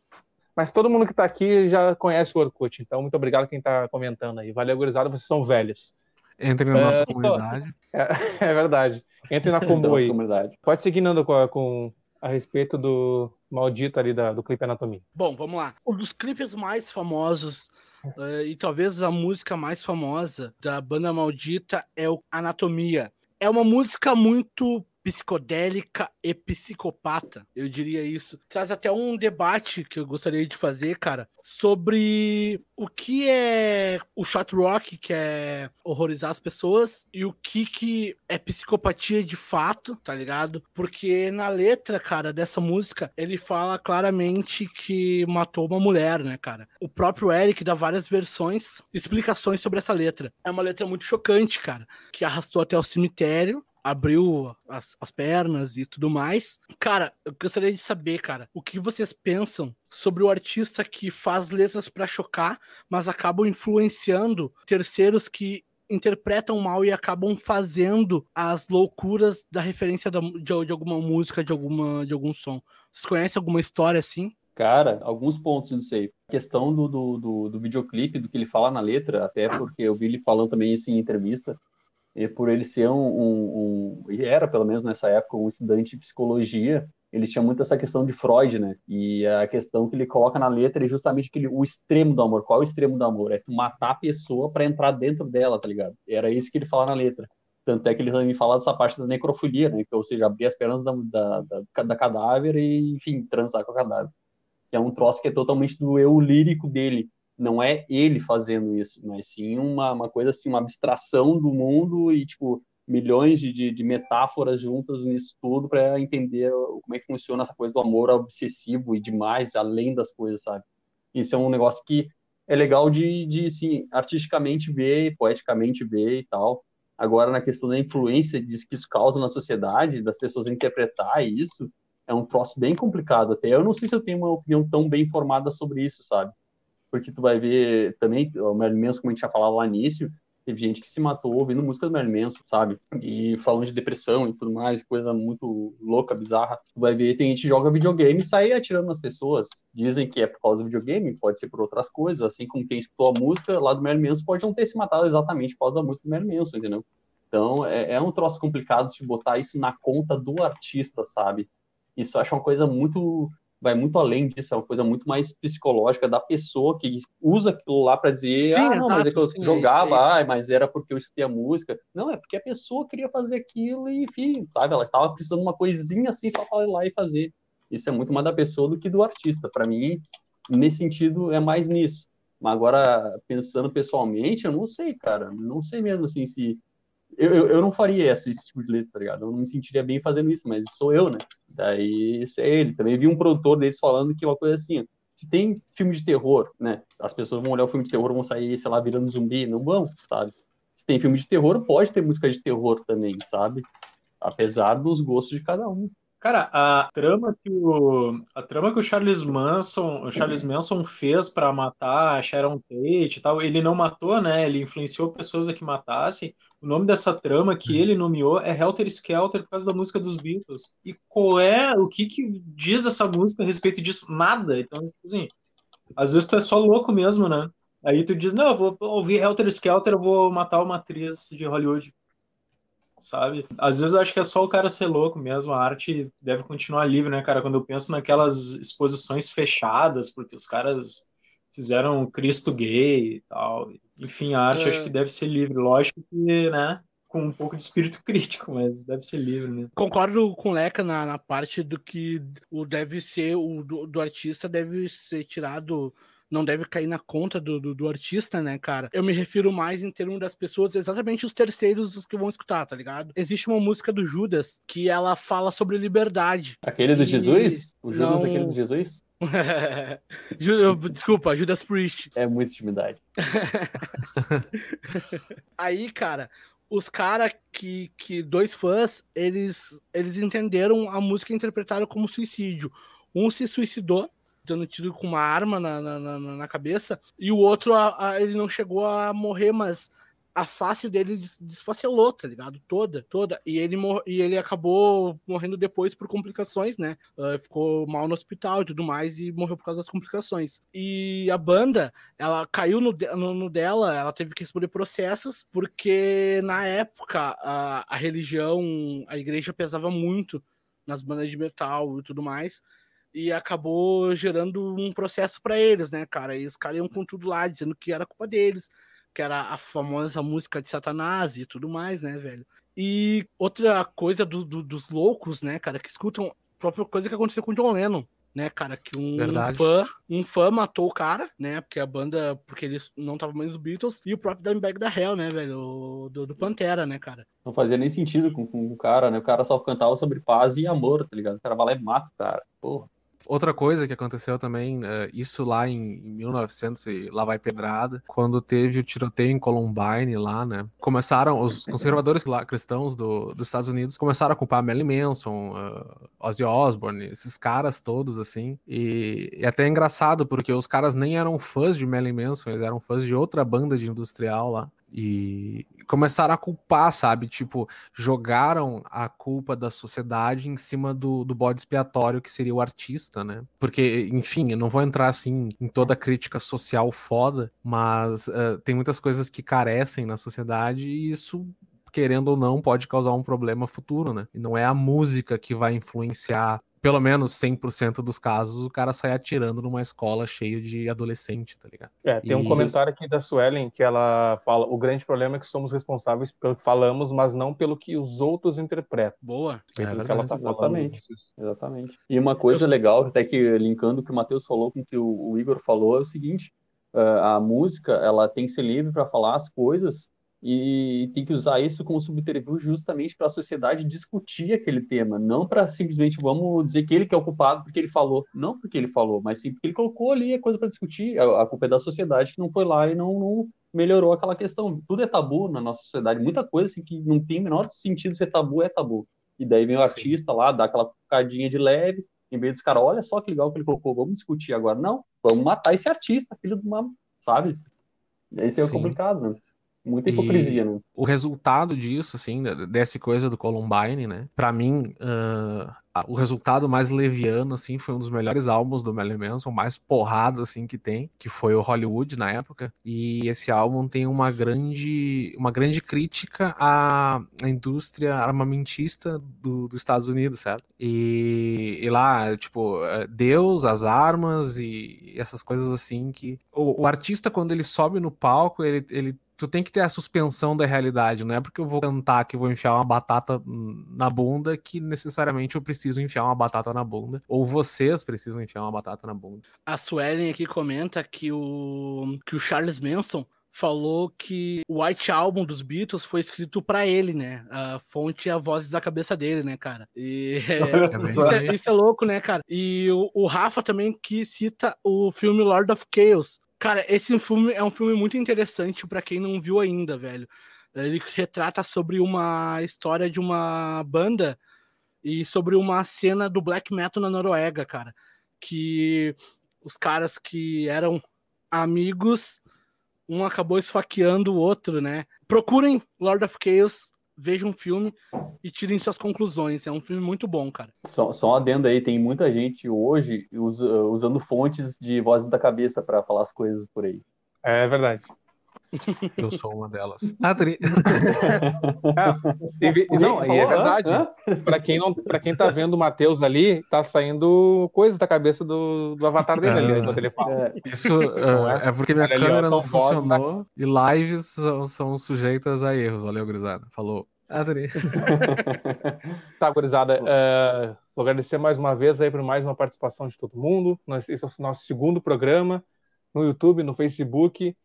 Mas todo mundo que tá aqui já conhece o Orkut, então muito obrigado quem tá comentando aí. Valeu, gurizada, vocês são velhos. Entre na nossa é, comunidade. É, é, verdade. Entre na combo aí. Comunidade. Pode seguir, Nando, com, com a respeito do maldito ali da, do clipe Anatomia. Bom, vamos lá. Um dos clipes mais famosos uh, e talvez a música mais famosa da banda Maldita é o Anatomia. É uma música muito psicodélica e psicopata, eu diria isso. Traz até um debate que eu gostaria de fazer, cara, sobre o que é o shot rock, que é horrorizar as pessoas, e o que que é psicopatia de fato, tá ligado? Porque na letra, cara, dessa música, ele fala claramente que matou uma mulher, né, cara? O próprio Eric dá várias versões, explicações sobre essa letra. É uma letra muito chocante, cara, que arrastou até o cemitério, abriu as, as pernas e tudo mais. Cara, eu gostaria de saber, cara, o que vocês pensam sobre o artista que faz letras para chocar, mas acabam influenciando terceiros que interpretam mal e acabam fazendo as loucuras da referência da, de, de, alguma música, de, alguma, de algum som. Vocês conhecem alguma história assim? Cara, alguns pontos não sei. A questão do, do, do, do videoclipe, do que ele fala na letra, até porque eu vi ele falando também isso em entrevista, e por ele ser um, um, um, e era pelo menos nessa época um estudante de psicologia, ele tinha muito essa questão de Freud, né? E a questão que ele coloca na letra é justamente aquele, o extremo do amor. Qual é o extremo do amor? É tu matar a pessoa para entrar dentro dela, tá ligado? Era isso que ele fala na letra. Tanto é que ele também fala dessa parte da necrofilia, né? Que, ou seja, abrir as pernas da, da, da, da cadáver e, enfim, transar com o cadáver. Que é um troço que é totalmente do eu lírico dele não é ele fazendo isso, mas sim uma, uma coisa assim, uma abstração do mundo e, tipo, milhões de, de, metáforas juntas nisso tudo para entender como é que funciona essa coisa do amor obsessivo e demais, além das coisas, sabe? Isso é um negócio que é legal de, de sim, artisticamente ver, poeticamente ver e tal. Agora, na questão da influência que isso causa na sociedade, das pessoas interpretar isso, é um troço bem complicado até. Eu não sei se eu tenho uma opinião tão bem formada sobre isso, sabe? Porque tu vai ver também, o Marilyn Manson, como a gente já falava lá no início, teve gente que se matou ouvindo música do Marilyn Manson, sabe? E falando de depressão e tudo mais, coisa muito louca, bizarra. Tu vai ver, tem gente que joga videogame e sai atirando nas pessoas. Dizem que é por causa do videogame, pode ser por outras coisas, assim como quem escutou a música lá do Marilyn Manson pode não ter se matado exatamente por causa da música do Marilyn Manson, entendeu? Então, é, é um troço complicado de botar isso na conta do artista, sabe? Isso eu acho uma coisa muito vai muito além disso, é uma coisa muito mais psicológica da pessoa que usa aquilo lá para dizer, sim, ah, não, mas é que eu sim, jogava, é ah, mas era porque eu escutei a música. Não, é porque a pessoa queria fazer aquilo e, enfim, sabe, ela tava precisando de uma coisinha assim só para ir lá e fazer. Isso é muito mais da pessoa do que do artista. Para mim, nesse sentido, é mais nisso. Mas agora, pensando pessoalmente, eu não sei, cara. Não sei mesmo, assim, se eu, eu, eu, não faria esse tipo de letra, tá ligado? Eu não me sentiria bem fazendo isso, mas sou eu, né? Daí, isso é ele. Também vi um produtor deles falando que uma coisa assim, se tem filme de terror, né? As pessoas vão olhar o filme de terror vão sair, sei lá, virando zumbi, não vão, sabe? Se tem filme de terror, pode ter música de terror também, sabe? Apesar dos gostos de cada um. Cara, a trama que o a trama que o Charles Manson, o Charles Manson fez para matar a Sharon Tate e tal, ele não matou, né? Ele influenciou pessoas a que matassem. O nome dessa trama que ele nomeou é Helter Skelter por causa da música dos Beatles. E qual é o que que diz essa música a respeito disso? Nada. Então, tipo assim, às vezes tu é só louco mesmo, né? Aí tu diz, não, eu vou ouvir Helter Skelter, eu vou matar uma atriz de Hollywood sabe? Às vezes eu acho que é só o cara ser louco mesmo, a arte deve continuar livre, né, cara? Quando eu penso naquelas exposições fechadas, porque os caras fizeram Cristo gay e tal. Enfim, a arte é. acho que deve ser livre. Lógico que, né, com um pouco de espírito crítico, mas deve ser livre, né? Concordo com o Leca na, na parte do que o deve ser, o do, do artista deve ser tirado não deve cair na conta do, do, do, artista, né, cara? Eu me refiro mais em termos das pessoas, exatamente os terceiros os que vão escutar, tá ligado? Existe uma música do Judas que ela fala sobre liberdade. Aquele do e... Jesus? O Judas não... aquele do Jesus? Desculpa, Judas Priest. É muita intimidade. Aí, cara, os caras que, que dois fãs, eles, eles entenderam a música e interpretaram como suicídio. Um se suicidou dando tiro com uma arma na, na, na, na cabeça, e o outro, a, a, ele não chegou a morrer, mas a face dele desfacelou, tá ligado? Toda, toda. E ele, e ele acabou morrendo depois por complicações, né? Uh, ficou mal no hospital e tudo mais e morreu por causa das complicações. E a banda, ela caiu no, no, no dela, ela teve que responder processos, porque na época a, a religião, a igreja pesava muito nas bandas de metal e tudo mais e acabou gerando um processo para eles, né, cara? E os caras iam com tudo lá, dizendo que era culpa deles, que era a famosa música de Satanás e tudo mais, né, velho? E outra coisa do, do, dos loucos, né, cara, que escutam a própria coisa que aconteceu com o John Lennon, né, cara, que um Verdade. fã, um fã matou o cara, né, porque a banda, porque ele não tava mais nos Beatles, e o próprio Dimebag da Hell, né, velho, do, do Pantera, né, cara. Não fazia nem sentido com, com o cara, né, o cara só cantava sobre paz e amor, tá ligado? O cara vai lá e mata o cara, porra. Outra coisa que aconteceu também, uh, isso lá em, em 1900 e lá vai pedrada, quando teve o tiroteio em Columbine lá, né? Começaram os conservadores lá, cristãos do, dos Estados Unidos começaram a culpar Marilyn Manson, uh, Ozzy Osbourne, esses caras todos assim. E, e até é engraçado porque os caras nem eram fãs de Marilyn Manson, eles eram fãs de outra banda de industrial lá. E começaram a culpar, sabe? Tipo, jogaram a culpa da sociedade em cima do, do bode expiatório que seria o artista, né? Porque, enfim, eu não vou entrar assim em toda a crítica social foda, mas uh, tem muitas coisas que carecem na sociedade e isso querendo ou não, pode causar um problema futuro, né? E não é a música que vai influenciar pelo menos 100% dos casos, o cara sai atirando numa escola cheia de adolescente, tá ligado? É, tem e... um comentário aqui da Suelen que ela fala: o grande problema é que somos responsáveis pelo que falamos, mas não pelo que os outros interpretam. Boa. É, é que ela tá exatamente. Exatamente. E uma coisa Eu... legal, até que linkando o que o Matheus falou com o que o, o Igor falou, é o seguinte: uh, a música ela tem que ser livre para falar as coisas e tem que usar isso como subterfúgio justamente para a sociedade discutir aquele tema, não para simplesmente vamos dizer que ele que é o culpado porque ele falou, não porque ele falou, mas sim porque ele colocou ali a coisa para discutir, a, culpa é da sociedade que não foi lá e não, não, melhorou aquela questão. Tudo é tabu na nossa sociedade, muita coisa assim, que não tem o menor sentido ser tabu é tabu. E daí vem o sim. artista lá, dá aquela cadinha de leve, em vez dos caras, olha só que legal que ele colocou, vamos discutir agora. Não, vamos matar esse artista, filho de uma, sabe? Esse é o complicado, né? Muita hipocrisia, e né? O resultado disso, assim, dessa coisa do Columbine, né? Pra mim, uh, o resultado mais leviano, assim, foi um dos melhores álbuns do Marilyn Manson, mais porrada, assim, que tem, que foi o Hollywood na época. E esse álbum tem uma grande, uma grande crítica à, à indústria armamentista do, dos Estados Unidos, certo? E, e, lá, tipo, é, Deus, as armas e essas coisas assim que... O, o artista, quando ele sobe no palco, ele, ele tu tem que ter a suspensão da realidade, não é porque eu vou cantar que vou enfiar uma batata na bunda que necessariamente eu preciso enfiar uma batata na bunda, ou vocês precisam enfiar uma batata na bunda. A Suelen aqui comenta que o que o Charles Manson falou que o White Album dos Beatles foi escrito para ele, né? A fonte é a voz da cabeça dele, né, cara? E é, isso, é, isso, é, louco, né, cara? E o, o Rafa também que cita o filme Lord of Chaos, Cara, esse filme é um filme muito interessante para quem não viu ainda, velho. Ele retrata sobre uma história de uma banda e sobre uma cena do black metal na Noruega, cara. Que os caras que eram amigos, um acabou esfaqueando o outro, né? Procurem Lord of Chaos, vejam um filme e tirem suas conclusões. É um filme muito bom, cara. Só, só um adendo aí, tem muita gente hoje usa, usando fontes de vozes da cabeça para falar as coisas por aí. É verdade. Eu sou uma delas. Adri. é, não, e é verdade. Para quem não, para quem tá vendo o Matheus ali, tá saindo coisas da cabeça do, do avatar dele é, ali ele fala. É. Isso é, é, porque minha Olha câmera ali, ó, não funcionou da... e lives são, são, sujeitas a erros. Valeu, Grisada. Falou. Adri. tá, gurizada. Uh, vou agradecer mais uma vez aí por mais uma participação de todo mundo. Esse é o nosso segundo programa no YouTube, no Facebook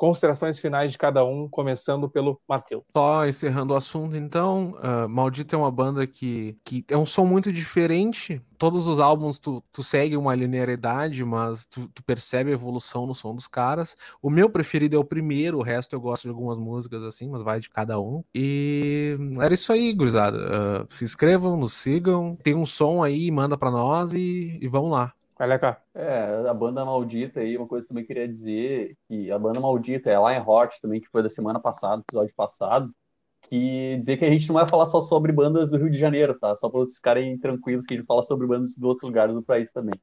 considerações finais de cada um, começando pelo Matheus. Só encerrando o assunto, então, uh, Maldito é uma banda que, que é um som muito diferente. Todos os álbuns tu, tu segue uma linearidade, mas tu, tu, percebe a evolução no som dos caras. O meu preferido é o primeiro, o resto eu gosto de algumas músicas assim, mas vai de cada um. E era isso aí, gurizada. Uh, se inscrevam, nos sigam, tem um som aí, manda para nós e, e vamos lá. Cá. É, a banda maldita aí, uma coisa que eu também queria dizer, que a banda maldita é a Lionheart também, que foi da semana passada, episódio passado, que dizer que a gente não vai falar só sobre bandas do Rio de Janeiro, tá? Só para vocês ficarem tranquilos que a gente fala sobre bandas de outros lugares do país também.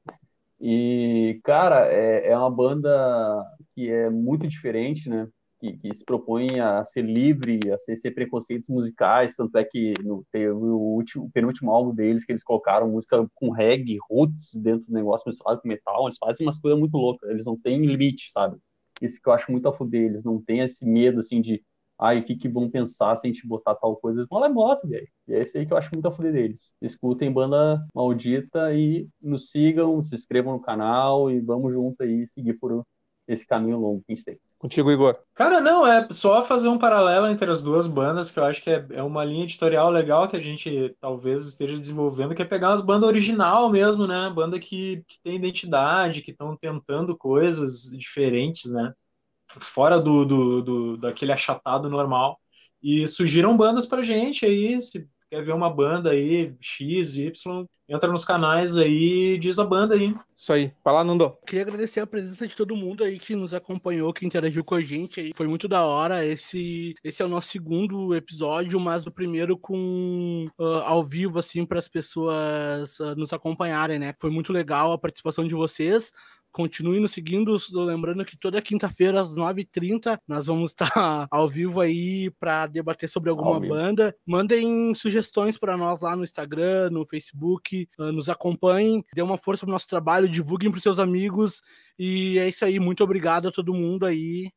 E, cara, é, é uma banda que é muito diferente, né? Que, que, se propõe a ser livre, a ser, ser preconceitos musicais, tanto é que no, teve o, último, o penúltimo álbum deles que eles colocaram música com reggae, roots dentro do negócio misturado com metal, eles fazem umas coisas muito loucas, eles não têm limite, sabe? Isso que eu acho muito a fuder, eles não têm esse medo, assim, de ai, o que, que vão pensar se a gente botar tal coisa? Eles vão lá e botam, velho. E é isso aí que eu acho muito a fuder deles. Escutem Banda Maldita e nos sigam, se inscrevam no canal e vamos junto aí seguir por esse caminho longo que a gente tem. Contigo, Igor. Cara, não, é só fazer um paralelo entre as duas bandas, que eu acho que é, é uma linha editorial legal que a gente talvez esteja desenvolvendo, que é pegar umas bandas original mesmo, né? Banda que, que tem identidade, que estão tentando coisas diferentes, né? fora do, do, do, daquele achatado normal. E surgiram bandas pra gente aí, se quer ver uma banda aí, X, Y, entra nos canais aí e diz a banda aí. Isso aí. Fala, Nando. Queria agradecer a presença de todo mundo aí que nos acompanhou, que interagiu com a gente aí. Foi muito da hora. Esse, esse é o nosso segundo episódio, mas o primeiro com uh, ao vivo, assim, para as pessoas uh, nos acompanharem, né? Foi muito legal a participação de vocês. Continue nos seguindo, lembrando que toda quinta-feira às 9h30 nós vamos estar ao vivo aí para debater sobre alguma banda. Mandem sugestões para nós lá no Instagram, no Facebook, ah, nos acompanhem, dê uma força pro nosso trabalho, divulguem para seus amigos e é isso aí. Muito obrigado a todo mundo aí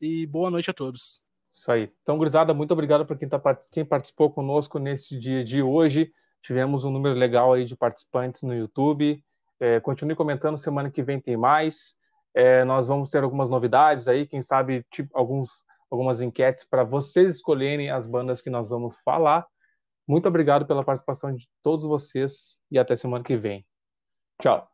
e boa noite a todos. Isso aí. Então, gurizada, muito obrigado para quem, tá, quem participou conosco nesse dia de hoje. Tivemos um número legal aí de participantes no YouTube. É, continue comentando, semana que vem tem mais. É, nós vamos ter algumas novidades aí, quem sabe tipo, alguns, algumas enquetes para vocês escolherem as bandas que nós vamos falar. Muito obrigado pela participação de todos vocês e até semana que vem. Tchau.